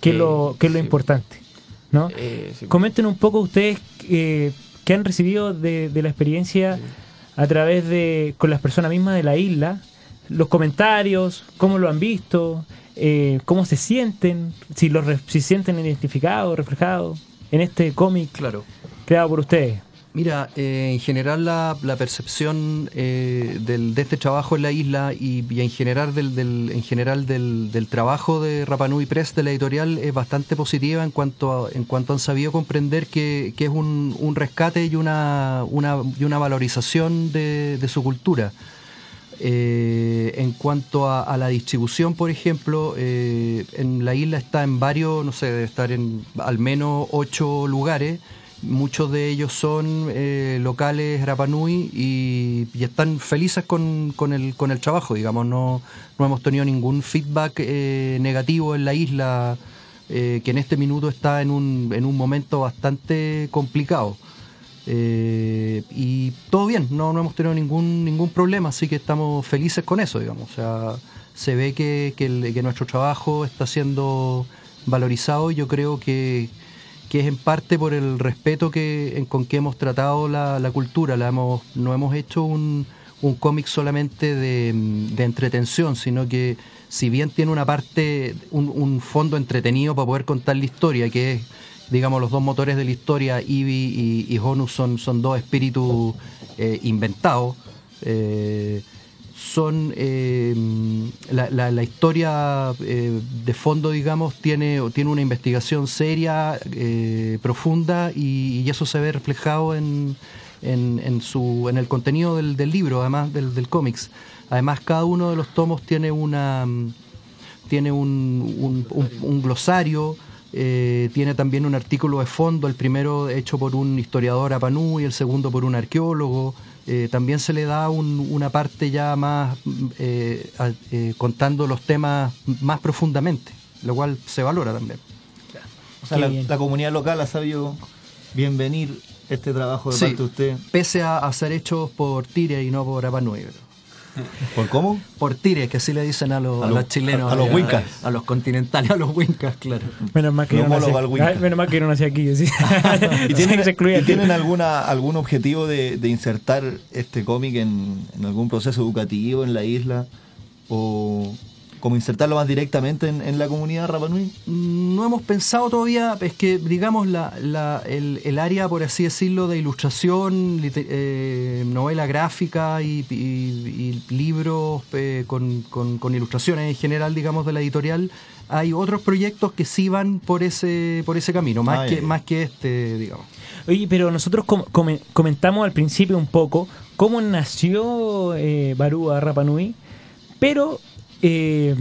que, es lo, que es lo sí. importante. ¿No? Eh, sí. Comenten un poco ustedes eh, qué han recibido de, de la experiencia a través de, con las personas mismas de la isla, los comentarios, cómo lo han visto, eh, cómo se sienten, si los si sienten identificados, reflejados en este cómic Claro. creado por ustedes. Mira, eh, en general la, la percepción eh, del, de este trabajo en la isla y, y en general del, del- en general del, del trabajo de Rapanui Press de la editorial es bastante positiva en cuanto a- en cuanto han sabido comprender que, que es un, un rescate y una, una, y una valorización de, de su cultura. Eh, en cuanto a, a la distribución, por ejemplo, eh, en la isla está en varios, no sé, debe estar en al menos ocho lugares. Muchos de ellos son eh, locales Rapanui y, están felices con, con el, con el trabajo, digamos. No, no hemos tenido ningún feedback eh, negativo en la isla, eh, que en este minuto está en un, en un momento bastante complicado. Y todo bien, no, no hemos tenido ningún, ningún problema, así que estamos felices con eso, digamos. O sea, se ve que, que nuestro trabajo está siendo valorizado y yo creo que, que es en parte por el respeto que, en- con que hemos tratado la, la cultura. La hemos, no hemos hecho un, un cómic solamente de, de entretención, sino que si bien tiene una parte, un, un fondo entretenido para poder contar la historia, que es digamos, los dos motores de la historia, Ivy y, y Honus, son, son dos espíritus eh, inventados. Eh, son eh, la, la- la historia eh, de fondo, digamos, tiene, tiene una investigación seria, eh, profunda, y, eso se ve reflejado en, en, en su, en el contenido del, del libro, además del, del cómics. Además, cada uno de los tomos tiene una tiene un- un glosario, eh, tiene también un artículo de fondo, el primero hecho por un historiador apanú y el segundo por un arqueólogo. Eh, también se le da un- una parte ya más eh, eh, contando los temas más profundamente, lo cual se valora también. O sea, la, comunidad local ha sabido bienvenir este trabajo de Sí, parte de usted. pese a, a ser hechos por Tire y no por Apanui. *laughs* ¿Por cómo? Por Tire, que así le dicen a los, A a los- los chilenos. a- a los eh, wincas. A, los continentales, a los wincas, claro. Menos mal que no nací. Ay, menos mal que no nací aquí. ¿sí? *laughs* ¿Y tienen, y alguna, algún objetivo de, de insertar este cómic en, en algún proceso educativo en la isla? ¿O como insertarlo más directamente en, en la comunidad Rapa Nui? No hemos pensado todavía, es que digamos la, la- el, el área, por así decirlo, de ilustración, eh, novela gráfica y, y- y libros eh, con, con- con ilustraciones en general, digamos, de la editorial, hay otros proyectos que sí van por ese, por ese camino, más, Ah, que, más que este, digamos. Oye, pero nosotros com- come- comentamos al principio un poco cómo nació eh, Barúa Rapa Nui, pero eh,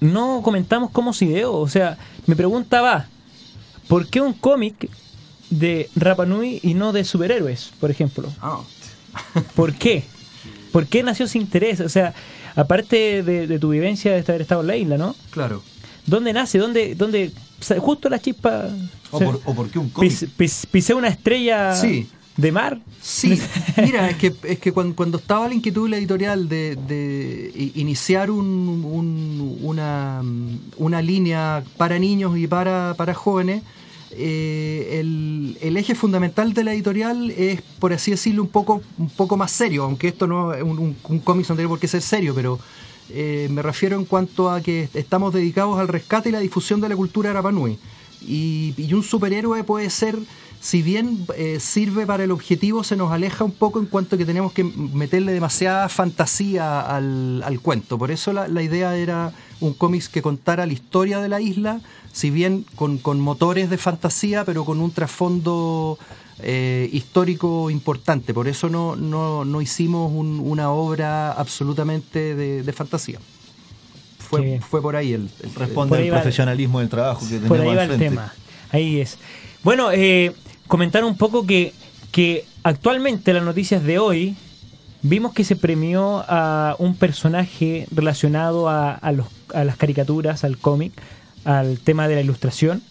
no comentamos cómo se ideó. O sea, me preguntaba, ¿por qué un cómic de Rapa Nui y no de superhéroes, por ejemplo? *laughs* ¿Por qué? ¿Por qué nació ese interés? O sea, aparte de, de tu vivencia de haber estado en la isla, ¿no? Claro. ¿Dónde nace? ¿Dónde, dónde justo la chispa? ¿O, o sea, por, o por qué un cómic? pis- pis- pisé una estrella Sí. De mar. Sí, mira, es que, es que cuando, cuando estaba la inquietud la editorial de, de iniciar un- un- una, una línea para niños y para, para jóvenes, eh, el, eje fundamental de la editorial es, por así decirlo, un poco, un poco más serio, aunque esto no es un, un, un cómic no tiene por qué ser serio, pero eh, me refiero en cuanto a que estamos dedicados al rescate y la difusión de la cultura Rapanui. Y, y un superhéroe puede ser, si bien eh, sirve para el objetivo, se nos aleja un poco en cuanto que tenemos que meterle demasiada fantasía al, al cuento. Por eso la, la idea era un cómic que contara la historia de la isla, si bien con, con motores de fantasía, pero con un trasfondo eh, histórico importante. Por eso no, no, no hicimos un- una obra absolutamente de, de fantasía. Fue, fue por ahí el, el- Responde al profesionalismo del trabajo que tenemos Por ahí al va el frente. tema. Ahí es. Bueno, eh, comentar un poco que, que actualmente las noticias de hoy vimos que se premió a un personaje relacionado a, a los- a las caricaturas, al cómic, al tema de la ilustración,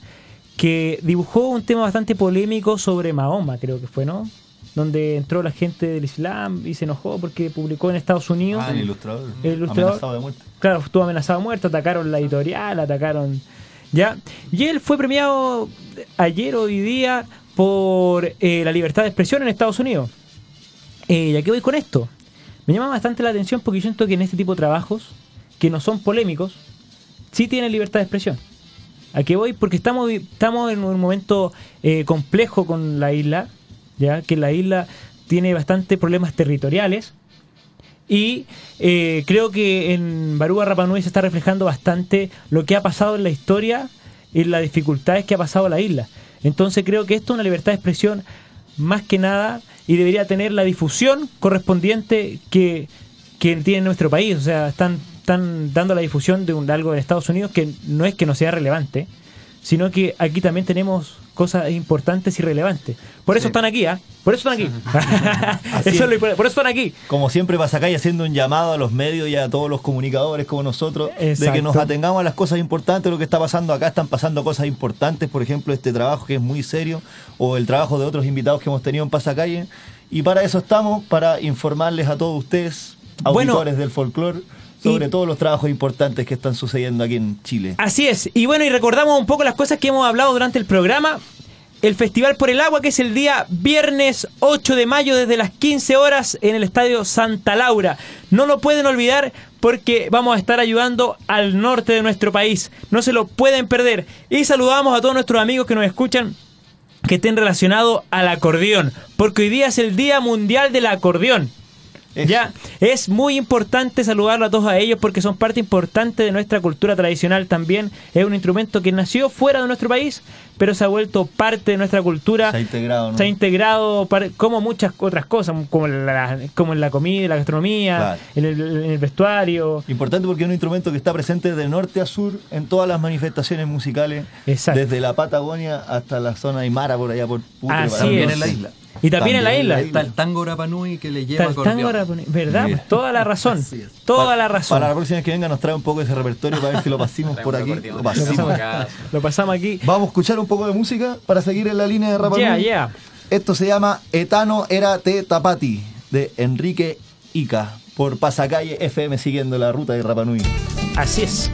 que dibujó un tema bastante polémico sobre Mahoma, creo que fue, ¿no? Donde entró la gente del Islam y se enojó porque publicó en Estados Unidos. Ah, el ilustrador. El ilustrador. Amenazado de muerte. Claro, estuvo amenazado de muerte, atacaron la editorial, atacaron. ¿Ya? Y él fue premiado ayer o hoy día por eh, la libertad de expresión en Estados Unidos. Eh, ¿Y a qué voy con esto? Me llama bastante la atención porque yo siento que en este tipo de trabajos, que no son polémicos, sí tienen libertad de expresión. ¿A qué voy? Porque estamos, estamos en un momento eh, complejo con la isla, ya que la isla tiene bastantes problemas territoriales. Y eh, creo que en Barúa Rapanui se está reflejando bastante lo que ha pasado en la historia y las dificultades que ha pasado la isla. Entonces creo que esto es una libertad de expresión más que nada y debería tener la difusión correspondiente que, que tiene nuestro país. O sea, están, están dando la difusión de un, de algo en Estados Unidos que no es que no sea relevante, sino que aquí también tenemos cosas importantes y relevantes. Por eso están aquí, ¿ah? Por eso están aquí. *laughs* *laughs* Eso es lo por eso están aquí. Como siempre pasa acá y haciendo un llamado a los medios y a todos los comunicadores como nosotros, de que Exacto. nos atengamos a las cosas importantes, lo que está pasando acá, están pasando cosas importantes, por ejemplo, este trabajo que es muy serio, o el trabajo de otros invitados que hemos tenido en Pasacalle. Y para eso estamos, para informarles a todos ustedes, Bueno, auditores del folclore, sobre y- todos los trabajos importantes que están sucediendo aquí en Chile. Así es. Y bueno, y recordamos un poco las cosas que hemos hablado durante el programa. El Festival por el Agua, que es el día viernes 8 de mayo desde las 15 horas en el Estadio Santa Laura. No lo pueden olvidar porque vamos a estar ayudando al norte de nuestro país. No se lo pueden perder. Y saludamos a todos nuestros amigos que nos escuchan que estén relacionados al acordeón. Porque hoy día es el Día Mundial del Acordeón. Eso. Ya, es muy importante saludarlo a todos a ellos porque son parte importante de nuestra cultura tradicional también. Es un instrumento que nació fuera de nuestro país, pero se ha vuelto parte de nuestra cultura. Se ha integrado, ¿no? Se ha integrado como muchas otras cosas, como, la, como en la comida, la gastronomía, Claro. en, el, en el vestuario. Importante porque es un instrumento que está presente de norte a sur en todas las manifestaciones musicales, Exacto. desde la Patagonia hasta la zona Aymara, por allá por Putre, Así para es. en la isla. Y también en la isla. la Está el tango Rapanui que le lleva Está el tango ¿Verdad? Pues toda la razón. *laughs* Toda Pa- la razón. Para la próxima vez que venga nos trae un poco de ese repertorio para ver si lo pasamos por aquí. Lo Lo pasamos. pasamos, lo pasamos aquí. Vamos a escuchar un poco de música para seguir en la línea de Rapa Yeah, yeah. Esto se llama Etano Era Te Tapati de Enrique Ica por Pasacalle FM siguiendo la ruta de Rapa Nui. Así es.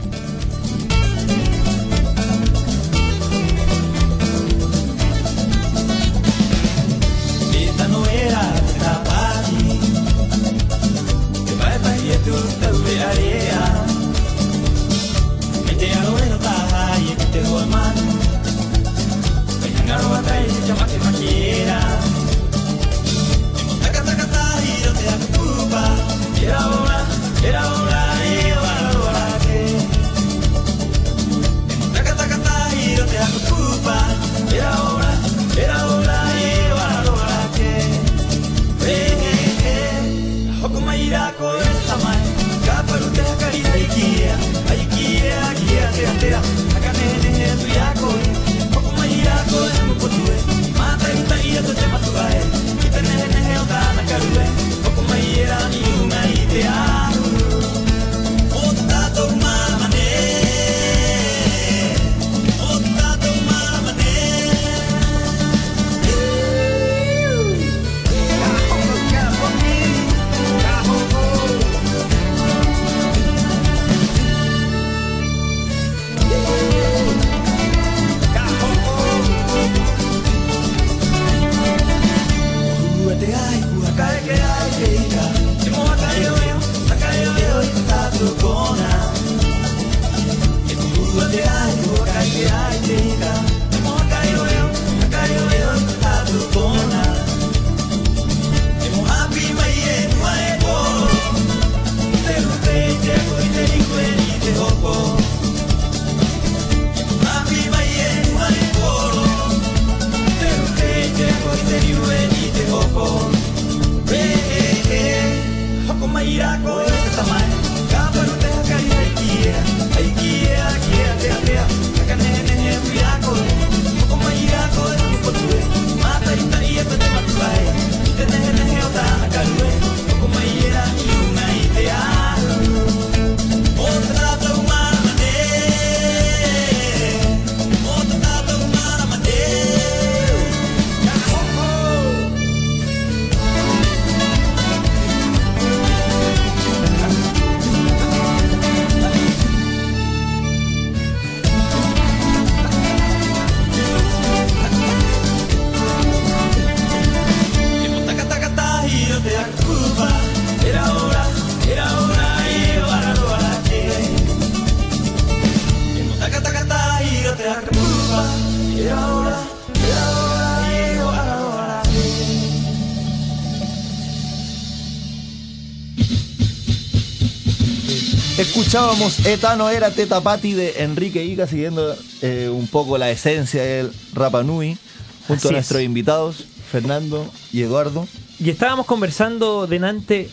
Escuchábamos Etano era Teta Pati de Enrique Ica, siguiendo eh, un poco la esencia del Rapa Nui, junto Así a es. nuestros invitados, Fernando y Eduardo. Y estábamos conversando delante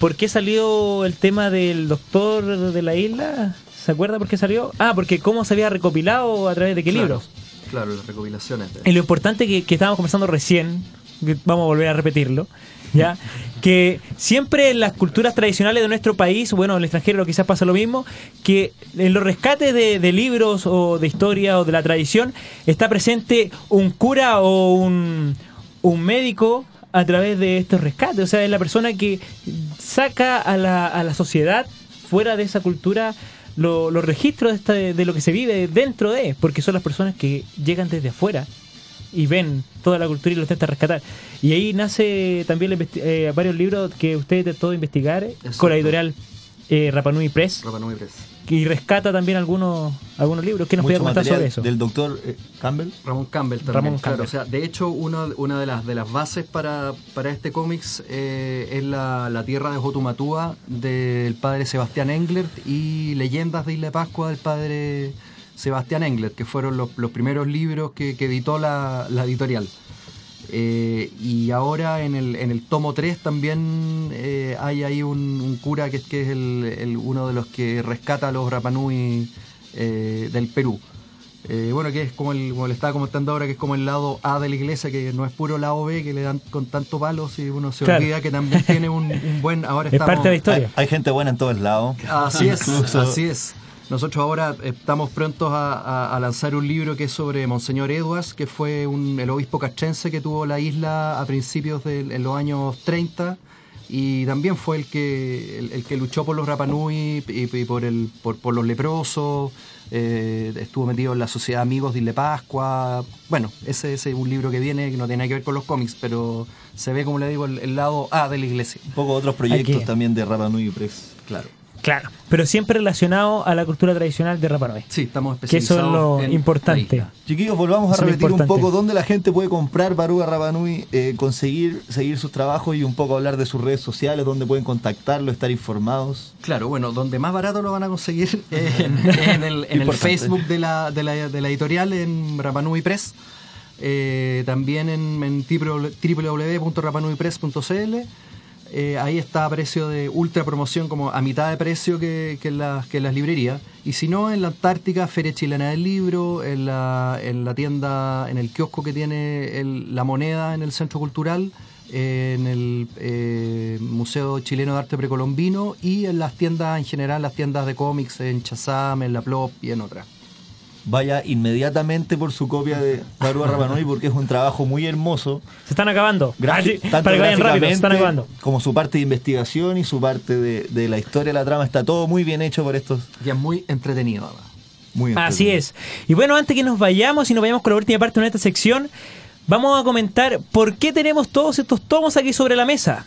por qué salió el tema del doctor de la isla. ¿Se acuerda por qué salió? Ah, porque cómo se había recopilado a través de qué Claro, libros. Claro, las recopilaciones. de- Y lo importante que, que estábamos conversando recién, vamos a volver a repetirlo, ¿ya? *laughs* que siempre en las culturas tradicionales de nuestro país, bueno, en el extranjero quizás pasa lo mismo, que en los rescates de, de libros o de historia o de la tradición está presente un cura o un, un médico a través de estos rescates. O sea, es la persona que saca a la, a la sociedad fuera de esa cultura lo- los registros de, de lo que se vive dentro de, porque son las personas que llegan desde afuera y ven toda la cultura y lo intentan rescatar. Y ahí nace también eh, varios libros que usted trató de investigar con Exacto. la editorial eh, Rapanui Press Rapa Nui Press. y rescata también algunos algunos libros. ¿Qué nos comentar material sobre eso? Del doctor eh, Campbell. Ramón Campbell también. Ramón claro. Campbell. O sea, de hecho, uno- una de las, de las bases para, para este cómics eh, es la, la tierra de Jotumatúa del padre Sebastián Englert y Leyendas de Isla de Pascua del padre Sebastián Englert, que fueron los, los primeros libros que, que editó la, la editorial. Eh, y ahora en el, en el tomo 3 también eh, hay ahí un, un cura que, es- que es el, el- uno de los que rescata a los Rapanui eh, del Perú. Eh, bueno, que es como, el, como le estaba comentando ahora, que es como el lado A de la iglesia, que no es puro lado B, que le dan con tanto palos y uno se Claro. olvida que también tiene un, un buen... Ahora *laughs* Es estamos, parte de la historia. Hay, hay gente buena en todos lados. Así es, así es. Nosotros ahora estamos prontos a, a- a lanzar un libro que es sobre Monseñor Edwards, que fue un- el obispo castrense que tuvo la isla a principios de en los años 30 y también fue el que el, el que luchó por los Rapanui y, y por el por, por los leprosos. eh, estuvo metido en la sociedad Amigos de Isla Pascua. Bueno, ese, ese es un libro que viene que no tiene nada que ver con los cómics, pero se ve, como le digo, el, el lado A de la iglesia. Un poco otros proyectos Aquí. también de Rapa Nui Press. Claro. Claro, pero siempre relacionado a la cultura tradicional de Rapa Nui. Sí, estamos Que eso es especializados lo en importante. Chiquillos, volvamos a Eso repetir un poco dónde la gente puede comprar Baruga Rapanui, eh, conseguir seguir sus trabajos y un poco hablar de sus redes sociales, dónde pueden contactarlo, estar informados. Claro, bueno, donde más barato lo van a conseguir es *laughs* en, en el, en el *laughs* Importante. Facebook de la, de, la, de la editorial en Rapanui Press. Eh, también en, en www.rapanuipress.cl. Eh, ahí está a precio de ultra promoción, como a mitad de precio que, que las, que las librerías. Y si no, en la Antártica, Feria Chilena del Libro, en la, en la tienda, en el kiosco que tiene el- la moneda en el Centro Cultural, en el eh, Museo Chileno de Arte Precolombino y en las tiendas en general, las tiendas de cómics en Chazam, en La Plop y en otras. Vaya inmediatamente por su copia de Baruga *laughs* Rapanui porque es un trabajo muy hermoso. Se están acabando. Grafi- Ah, sí, para que vayan rápido, se están acabando. como su parte de investigación y su parte de, de la historia, la trama, está todo muy bien hecho por estos. Y es muy entretenido. además. Muy Así entretenido. es. Y bueno, antes que nos vayamos y nos vayamos con la última parte de esta sección, vamos a comentar por qué tenemos todos estos tomos aquí sobre la mesa.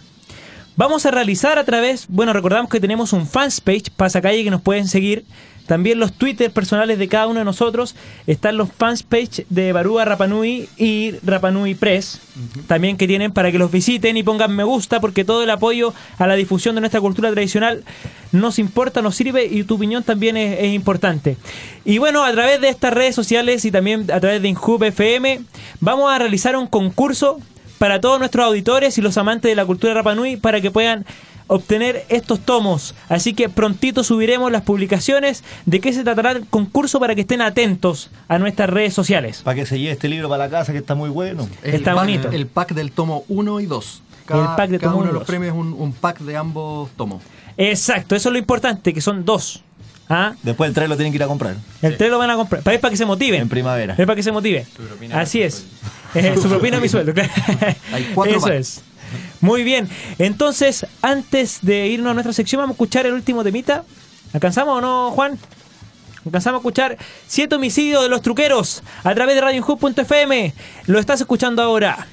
Vamos a realizar a través, bueno, recordamos que tenemos un fans page, Pasacalle, que nos pueden seguir. También los Twitter personales de cada uno de nosotros. Están los fans page de Barúa Rapanui y Rapanui Press. También que tienen para que los visiten y pongan me gusta, porque todo el apoyo a la difusión de nuestra cultura tradicional nos importa, nos sirve y tu opinión también es, es importante. Y bueno, a través de estas redes sociales y también a través de Inhub FM, vamos a realizar un concurso para todos nuestros auditores y los amantes de la cultura Rapanui para que puedan obtener estos tomos. Así que prontito subiremos las publicaciones de qué se tratará el concurso para que estén atentos a nuestras redes sociales. Para que se lleve este libro para la casa que está muy bueno. El Está pack- bonito. El pack del tomo 1 y 2. El pack de cada tomo uno de los premios es un, un pack de ambos tomos. Exacto, eso es lo importante, que son dos. ¿Ah? Después el tren lo tienen que ir a comprar. El tren lo van a comprar. Para, para que se motiven. En primavera. Es para que se motive. Así es. *laughs* Eh, su propina mi *laughs* sueldo. claro. Hay cuatro Eso packs. es. Muy bien. Entonces, antes de irnos a nuestra sección, vamos a escuchar el último temita. ¿Alcanzamos o no, Juan? Alcanzamos a escuchar Siete homicidios de los truqueros a través de radioinhub.fm. Lo estás escuchando ahora.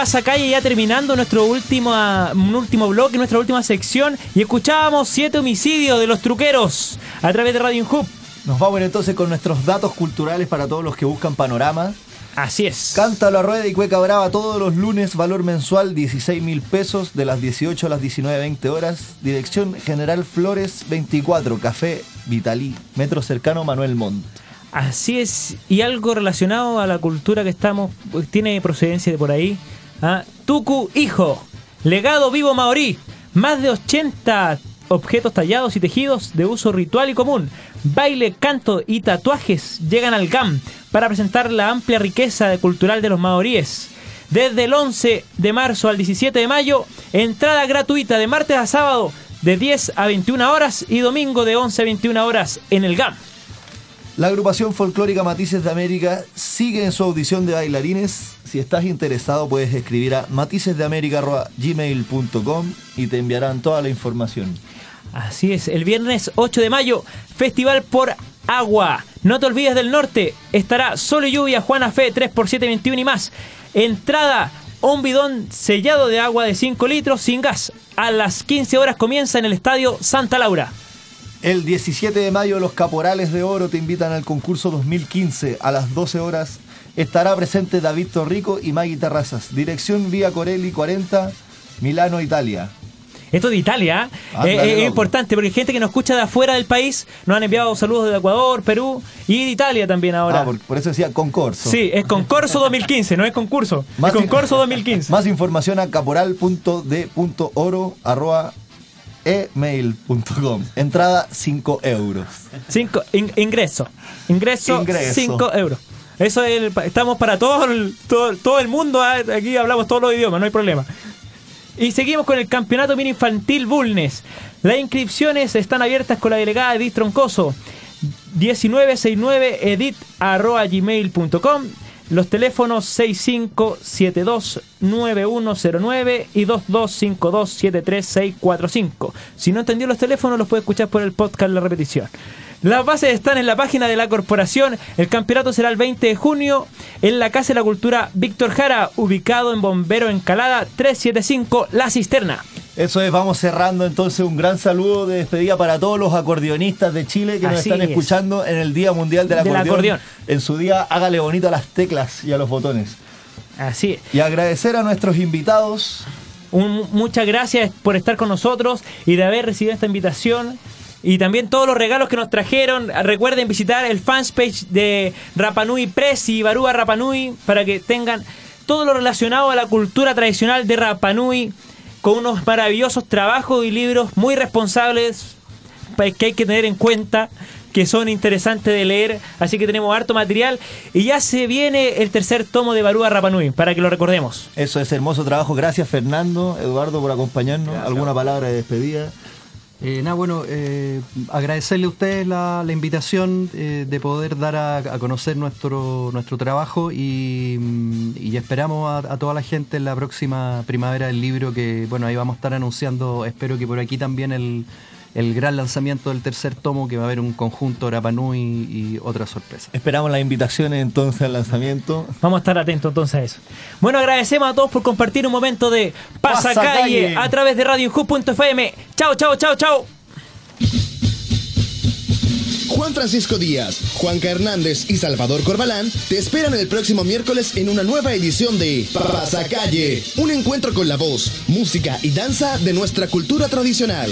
Vuelta en Pasacalle, ya terminando nuestro último, ah, último bloque, nuestra última sección. Y escuchábamos siete homicidios de los truqueros a través de Radio Inhub. Nos vamos entonces con nuestros datos culturales para todos los que buscan panoramas. Así es. Cántalo a rueda y cueca brava todos los lunes, valor mensual 16 mil pesos, de las 18 a las 19.20 horas. Dirección General Flores 24, Café Vitalí, metro cercano Manuel Montt. Así es, y algo relacionado a la cultura que estamos, tiene procedencia de por ahí. ¿Ah? Tuku Hijo, legado vivo maorí, más de 80 objetos tallados y tejidos de uso ritual y común. Baile, canto y tatuajes llegan al GAM para presentar la amplia riqueza cultural de los maoríes. Desde el 11 de marzo al 17 de mayo, entrada gratuita de martes a sábado de 10 a 21 horas y domingo de 11 a 21 horas en el GAM. La agrupación folclórica Matices de América sigue en su audición de bailarines. Si estás interesado puedes escribir a maticesdeamerica.gmail.com y te enviarán toda la información. Así es, el viernes 8 de mayo, Festival por Agua. No te olvides del norte, estará Solo Lluvia, Juana Fe, 3x721 y más. Entrada, un bidón sellado de agua de 5 litros sin gas. A las 15 horas comienza en el estadio Santa Laura. El 17 de mayo los Caporales de Oro te invitan al concurso 2015 a las 12 horas. Estará presente David Torrico y Maggie Terrazas. Dirección Vía Corelli 40, Milano, Italia. Esto de Italia eh, eh, es loco. importante porque hay gente que nos escucha de afuera del país. Nos han enviado saludos de Ecuador, Perú y de Italia también ahora. Ah, por, por eso decía concurso. Sí, es concurso 2015, no es concurso. Más es concurso 2015. *laughs* Más información a caporal.d.oro arroba email.com. Entrada 5 euros. Cinco, in- ingreso. Ingreso, Ingreso. 5 euros. Eso es el- estamos para todo el, todo, todo el mundo. ah, Aquí hablamos todos los idiomas, no hay problema. Y seguimos con el campeonato mini infantil Bulnes. Las inscripciones están abiertas con la delegada Edith Troncoso. 1969edit.gmail.com Los teléfonos 65729109 y 2252734645. Si no entendió los teléfonos, los puede escuchar por el podcast La Repetición. Las bases están en la página de la corporación. El campeonato será el 20 de junio en la Casa de la Cultura Víctor Jara, ubicado en Bombero Encalada 375 La Cisterna. Eso es, vamos cerrando entonces un gran saludo de despedida para todos los acordeonistas de Chile que nos están es. escuchando en el Día Mundial del Del Acordeón. acordeón. En su día, hágale bonito a las teclas y a los botones. Así es. Y agradecer a nuestros invitados. Un- muchas gracias por estar con nosotros y de haber recibido esta invitación. Y también todos los regalos que nos trajeron. Recuerden visitar el fanpage de Rapanui Press y Barúa Rapanui para que tengan todo lo relacionado a la cultura tradicional de Rapanui con unos maravillosos trabajos y libros muy responsables que hay que tener en cuenta que son interesantes de leer, así que tenemos harto material y ya se viene el tercer tomo de Barúa Rapanui para que lo recordemos. Eso es hermoso trabajo. Gracias Fernando, Eduardo por acompañarnos. ¿Alguna palabra de despedida? Eh, nada, bueno, eh, agradecerle a ustedes la, la invitación eh, de poder dar a, conocer nuestro, nuestro trabajo y, mm, y esperamos a, a toda la gente en la próxima primavera del libro que, bueno, ahí vamos a estar anunciando, espero que por aquí también el, el gran lanzamiento del tercer tomo, que va a haber un conjunto Rapanui y otras sorpresas. Esperamos las invitaciones entonces al lanzamiento. Vamos a estar atentos entonces a eso. Bueno, agradecemos a todos por compartir un momento de Pasacalle Pasacalle. a través de radioinju.fm. Chao, chao, chao, chao. Juan Francisco Díaz, Juanca Hernández y Salvador Corbalán te esperan el próximo miércoles en una nueva edición de Pasacalle, un encuentro con la voz, música y danza de nuestra cultura tradicional.